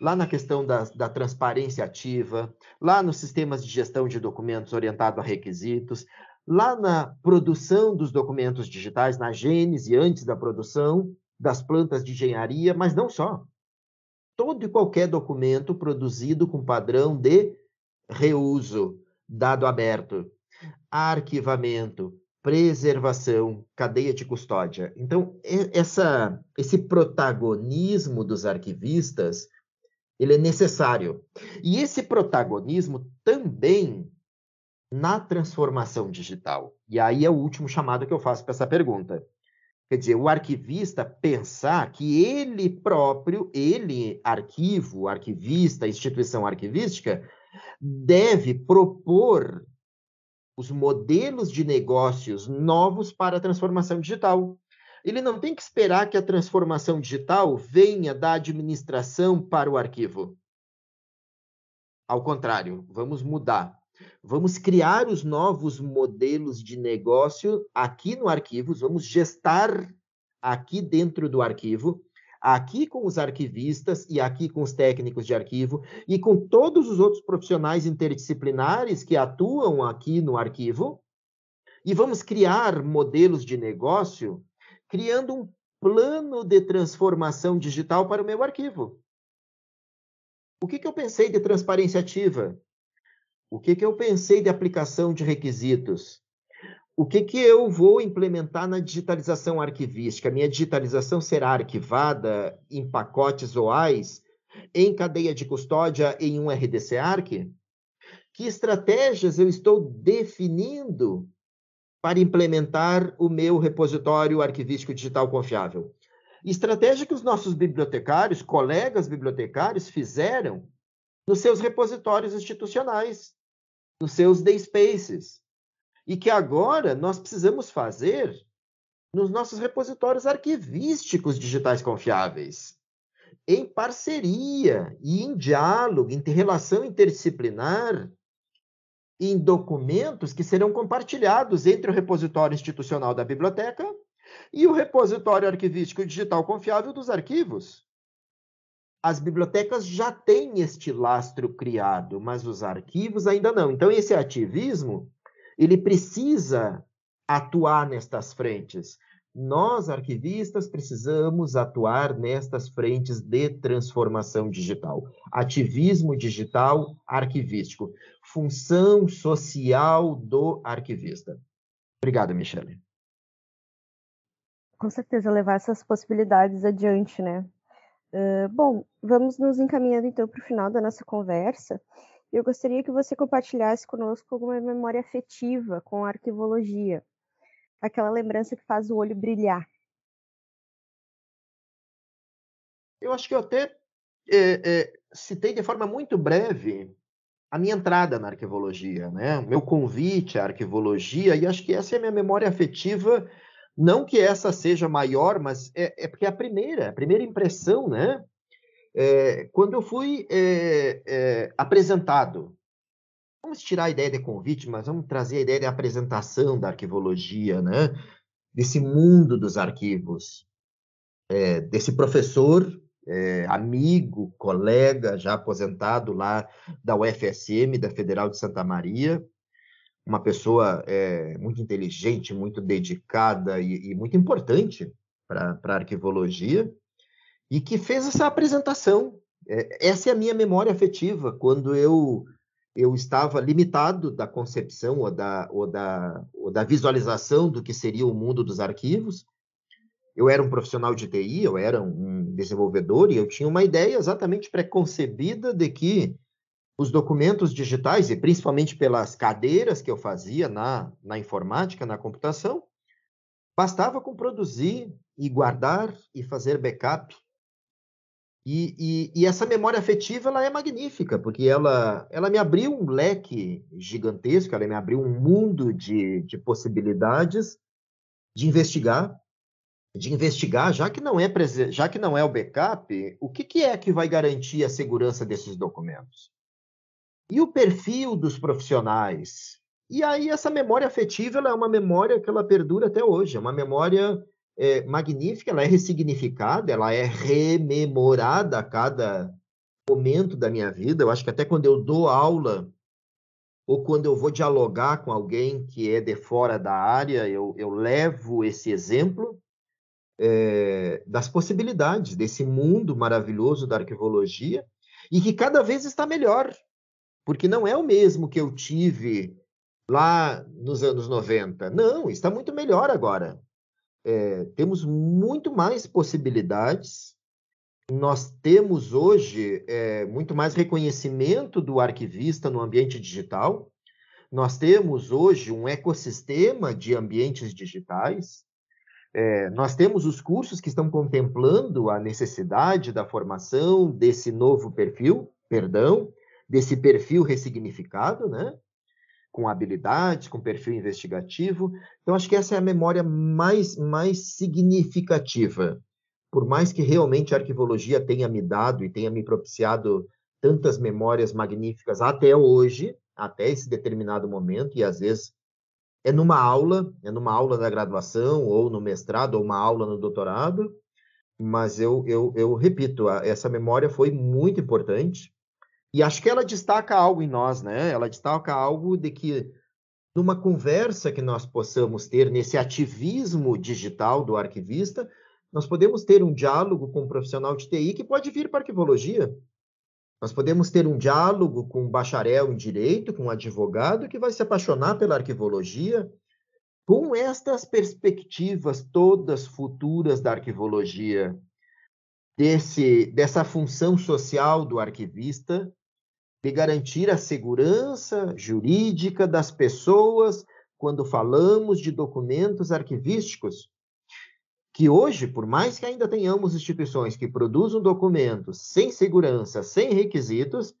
lá na questão da, da transparência ativa, lá nos sistemas de gestão de documentos orientado a requisitos, lá na produção dos documentos digitais, na gênese antes da produção, das plantas de engenharia, mas não só. Todo e qualquer documento produzido com padrão de reuso, dado aberto, arquivamento, preservação, cadeia de custódia. Então, essa, esse protagonismo dos arquivistas, ele é necessário. E esse protagonismo também na transformação digital. E aí é o último chamado que eu faço para essa pergunta. Quer dizer, o arquivista pensar que ele próprio, ele, arquivo, arquivista, instituição arquivística, deve propor os modelos de negócios novos para a transformação digital. Ele não tem que esperar que a transformação digital venha da administração para o arquivo. Ao contrário, vamos mudar. Vamos criar os novos modelos de negócio aqui no Arquivos, vamos gestar aqui dentro do arquivo, aqui com os arquivistas e aqui com os técnicos de arquivo e com todos os outros profissionais interdisciplinares que atuam aqui no arquivo. E vamos criar modelos de negócio criando um plano de transformação digital para o meu arquivo. O que, que eu pensei de transparência ativa? O que, que eu pensei de aplicação de requisitos? O que, que eu vou implementar na digitalização arquivística? Minha digitalização será arquivada em pacotes OAIs, em cadeia de custódia em um RDC Arc? Que estratégias eu estou definindo para implementar o meu repositório arquivístico digital confiável? Estratégia que os nossos bibliotecários, colegas bibliotecários, fizeram nos seus repositórios institucionais nos seus day spaces. E que agora nós precisamos fazer nos nossos repositórios arquivísticos digitais confiáveis, em parceria e em diálogo, em relação interdisciplinar, em documentos que serão compartilhados entre o repositório institucional da biblioteca e o repositório arquivístico digital confiável dos arquivos. As bibliotecas já têm este lastro criado, mas os arquivos ainda não. Então, esse ativismo, ele precisa atuar nestas frentes. Nós, arquivistas, precisamos atuar nestas frentes de transformação digital. Ativismo digital arquivístico. Função social do arquivista. Obrigado, Michele. Com certeza, levar essas possibilidades adiante, né? Uh, bom, vamos nos encaminhando então para o final da nossa conversa. Eu gostaria que você compartilhasse conosco alguma memória afetiva com a arquivologia, aquela lembrança que faz o olho brilhar. Eu acho que eu até é, é, citei de forma muito breve a minha entrada na arquivologia, né? meu convite à arquivologia, e acho que essa é a minha memória afetiva, não que essa seja maior, mas é, é porque é a primeira, a primeira impressão, né? É, quando eu fui é, é, apresentado, vamos tirar a ideia de convite, mas vamos trazer a ideia de apresentação da arquivologia, né? Desse mundo dos arquivos, desse professor amigo, colega, já aposentado lá da UFSM, da Federal de Santa Maria, uma pessoa muito inteligente, muito dedicada e, e muito importante para a arquivologia, e que fez essa apresentação. É, essa é a minha memória afetiva, quando eu eu estava limitado da concepção ou da, ou da, ou da visualização do que seria o mundo dos arquivos, eu era um profissional de TI, eu era um desenvolvedor e eu tinha uma ideia exatamente preconcebida de que os documentos digitais, e principalmente pelas cadeiras que eu fazia na, na informática, na computação, bastava com produzir e guardar e fazer backup. E, e, e, essa memória afetiva ela é magnífica, porque ela, ela me abriu um leque gigantesco, ela me abriu um mundo de, de possibilidades de investigar, de investigar, já que não é já que não é o backup, o que, que é que vai garantir a segurança desses documentos? E o perfil dos profissionais? E aí essa memória afetiva é uma memória que ela perdura até hoje, é uma memória é, magnífica, ela é ressignificada, ela é rememorada a cada momento da minha vida. Eu acho que até quando eu dou aula ou quando eu vou dialogar com alguém que é de fora da área, eu, eu levo esse exemplo é, das possibilidades desse mundo maravilhoso da arquivologia e que cada vez está melhor, porque não é o mesmo que eu tive lá nos anos 90. Não, está muito melhor agora. É, temos muito mais possibilidades. Nós temos hoje é, muito mais reconhecimento do arquivista no ambiente digital. Nós temos hoje um ecossistema de ambientes digitais. É, nós temos os cursos que estão contemplando a necessidade da formação desse novo perfil, perdão, desse perfil ressignificado, né? Com habilidades, com perfil investigativo. Então, acho que essa é a memória mais, mais significativa. Por mais que realmente a arquivologia tenha me dado e tenha me propiciado tantas memórias magníficas até hoje, até esse determinado momento, e às vezes é numa aula, é numa aula da graduação, ou no mestrado, ou uma aula no doutorado, mas eu, eu, eu repito, essa memória foi muito importante, e acho que ela destaca algo em nós, né? Ela destaca algo de que, numa conversa que nós possamos ter, nesse ativismo digital do arquivista, nós podemos ter um diálogo com um profissional de TI que pode vir para arquivologia, nós podemos ter um diálogo com um bacharel em direito, com um advogado que vai se apaixonar pela arquivologia, com estas perspectivas todas futuras da arquivologia, desse, dessa função social do arquivista, de garantir a segurança jurídica das pessoas quando falamos de documentos arquivísticos, que hoje, por mais que ainda tenhamos instituições que produzam documentos sem segurança, sem requisitos,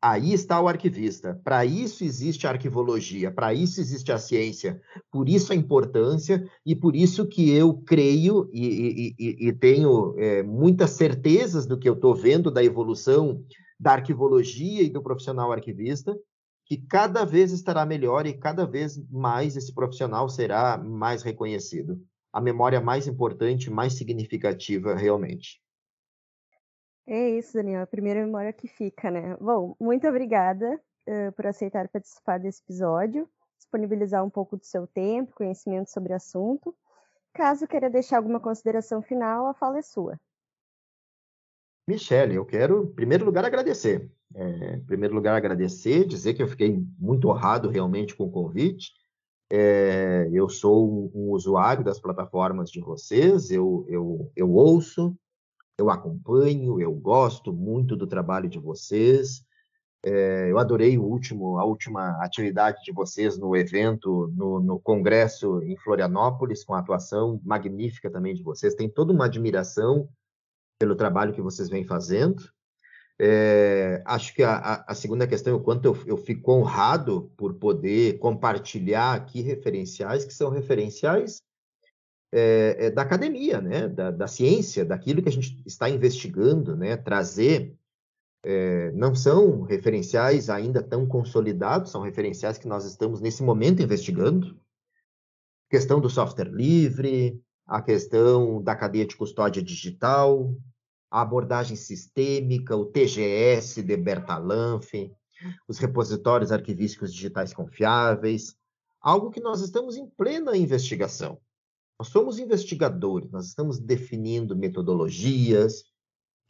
aí está o arquivista. Para isso existe a arquivologia, para isso existe a ciência, por isso a importância e por isso que eu creio e, e, e tenho é, muitas certezas do que eu estou vendo da evolução da arquivologia e do profissional arquivista, que cada vez estará melhor e cada vez mais esse profissional será mais reconhecido a memória mais importante, mais significativa realmente. É isso, Daniel, a primeira memória que fica, né? Bom, muito obrigada uh, por aceitar participar desse episódio, disponibilizar um pouco do seu tempo, conhecimento sobre o assunto. Caso queira deixar alguma consideração final, a fala é sua. Michele, eu quero, em primeiro lugar, agradecer. É, em primeiro lugar, agradecer, dizer que eu fiquei muito honrado realmente com o convite. É, eu sou um usuário das plataformas de vocês, eu, eu, eu ouço, eu acompanho, eu gosto muito do trabalho de vocês. É, eu adorei o último, a última atividade de vocês no evento, no, no, congresso em Florianópolis, com a atuação magnífica também de vocês. Tem toda uma admiração pelo trabalho que vocês vêm fazendo. É, acho que a, a, segunda questão é o quanto eu, eu fico honrado por poder compartilhar aqui referenciais que são referenciais é, é, da academia, né? Da, da, ciência, daquilo que a gente está investigando, né? trazer. É, não são referenciais ainda tão consolidados, são referenciais que nós estamos nesse momento investigando. questão do software livre, a questão da cadeia de custódia digital, a abordagem sistêmica, o TGS de Bertalanff, os repositórios arquivísticos digitais confiáveis, algo que nós estamos em plena investigação. Nós somos investigadores, nós estamos definindo metodologias,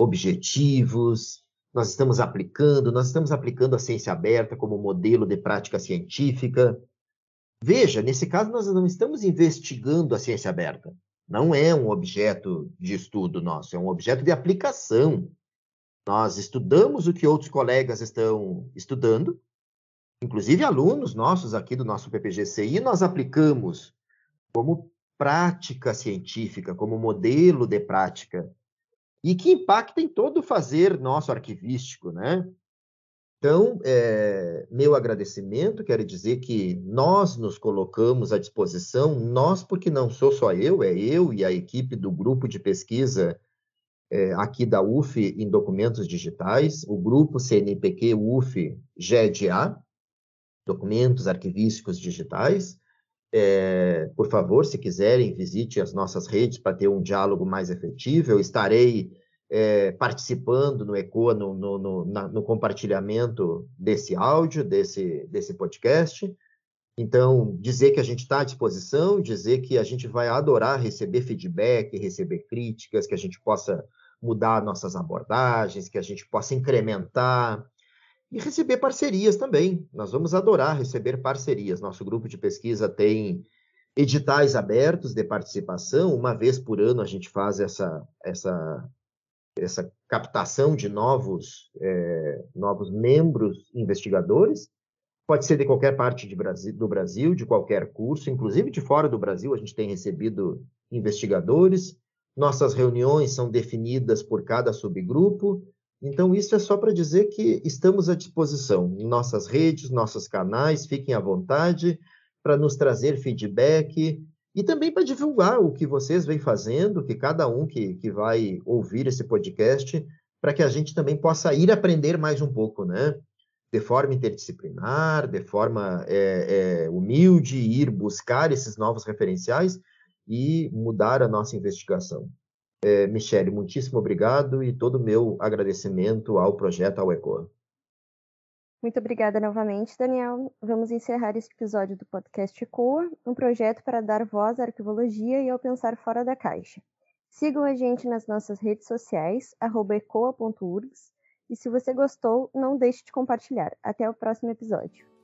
objetivos, nós estamos aplicando, nós estamos aplicando a ciência aberta como modelo de prática científica. Veja, nesse caso nós não estamos investigando a ciência aberta, não é um objeto de estudo nosso, é um objeto de aplicação. Nós estudamos o que outros colegas estão estudando, inclusive alunos nossos aqui do nosso PPGCI, nós aplicamos como prática científica, como modelo de prática, e que impacta em todo o fazer nosso arquivístico, né? Então, é, meu agradecimento, quero dizer que nós nos colocamos à disposição, nós, porque não sou só eu, é eu e a equipe do grupo de pesquisa é, aqui da UF em documentos digitais, o grupo CNPq UF GEDA, documentos arquivísticos digitais. É, por favor, se quiserem, visite as nossas redes para ter um diálogo mais efetivo. Eu estarei é, participando no ECOA, no, no, no, na, no, compartilhamento desse áudio, desse, desse podcast. Então, dizer que a gente está à disposição, dizer que a gente vai adorar receber feedback, receber críticas, que a gente possa mudar nossas abordagens, que a gente possa incrementar e receber parcerias também. Nós vamos adorar receber parcerias. Nosso grupo de pesquisa tem editais abertos de participação. Uma vez por ano a gente faz essa, essa essa captação de novos, é, novos membros investigadores. Pode ser de qualquer parte de Brasil, do Brasil, de qualquer curso, inclusive de fora do Brasil, a gente tem recebido investigadores. Nossas reuniões são definidas por cada subgrupo. Então, isso é só para dizer que estamos à disposição nossas redes, nossos canais, fiquem à vontade para nos trazer feedback, e também para divulgar o que vocês vêm fazendo, que cada um que, que vai ouvir esse podcast, para que a gente também possa ir aprender mais um pouco, né? De forma interdisciplinar, de forma é, é, humilde, ir buscar esses novos referenciais e mudar a nossa investigação. É, Michele, muitíssimo obrigado e todo o meu agradecimento ao projeto, ao ECOA. Muito obrigada novamente, Daniel. Vamos encerrar este episódio do podcast ECOA, um projeto para dar voz à arquivologia e ao pensar fora da caixa. Sigam a gente nas nossas redes sociais, ecoa.urgs, e se você gostou, não deixe de compartilhar. Até o próximo episódio.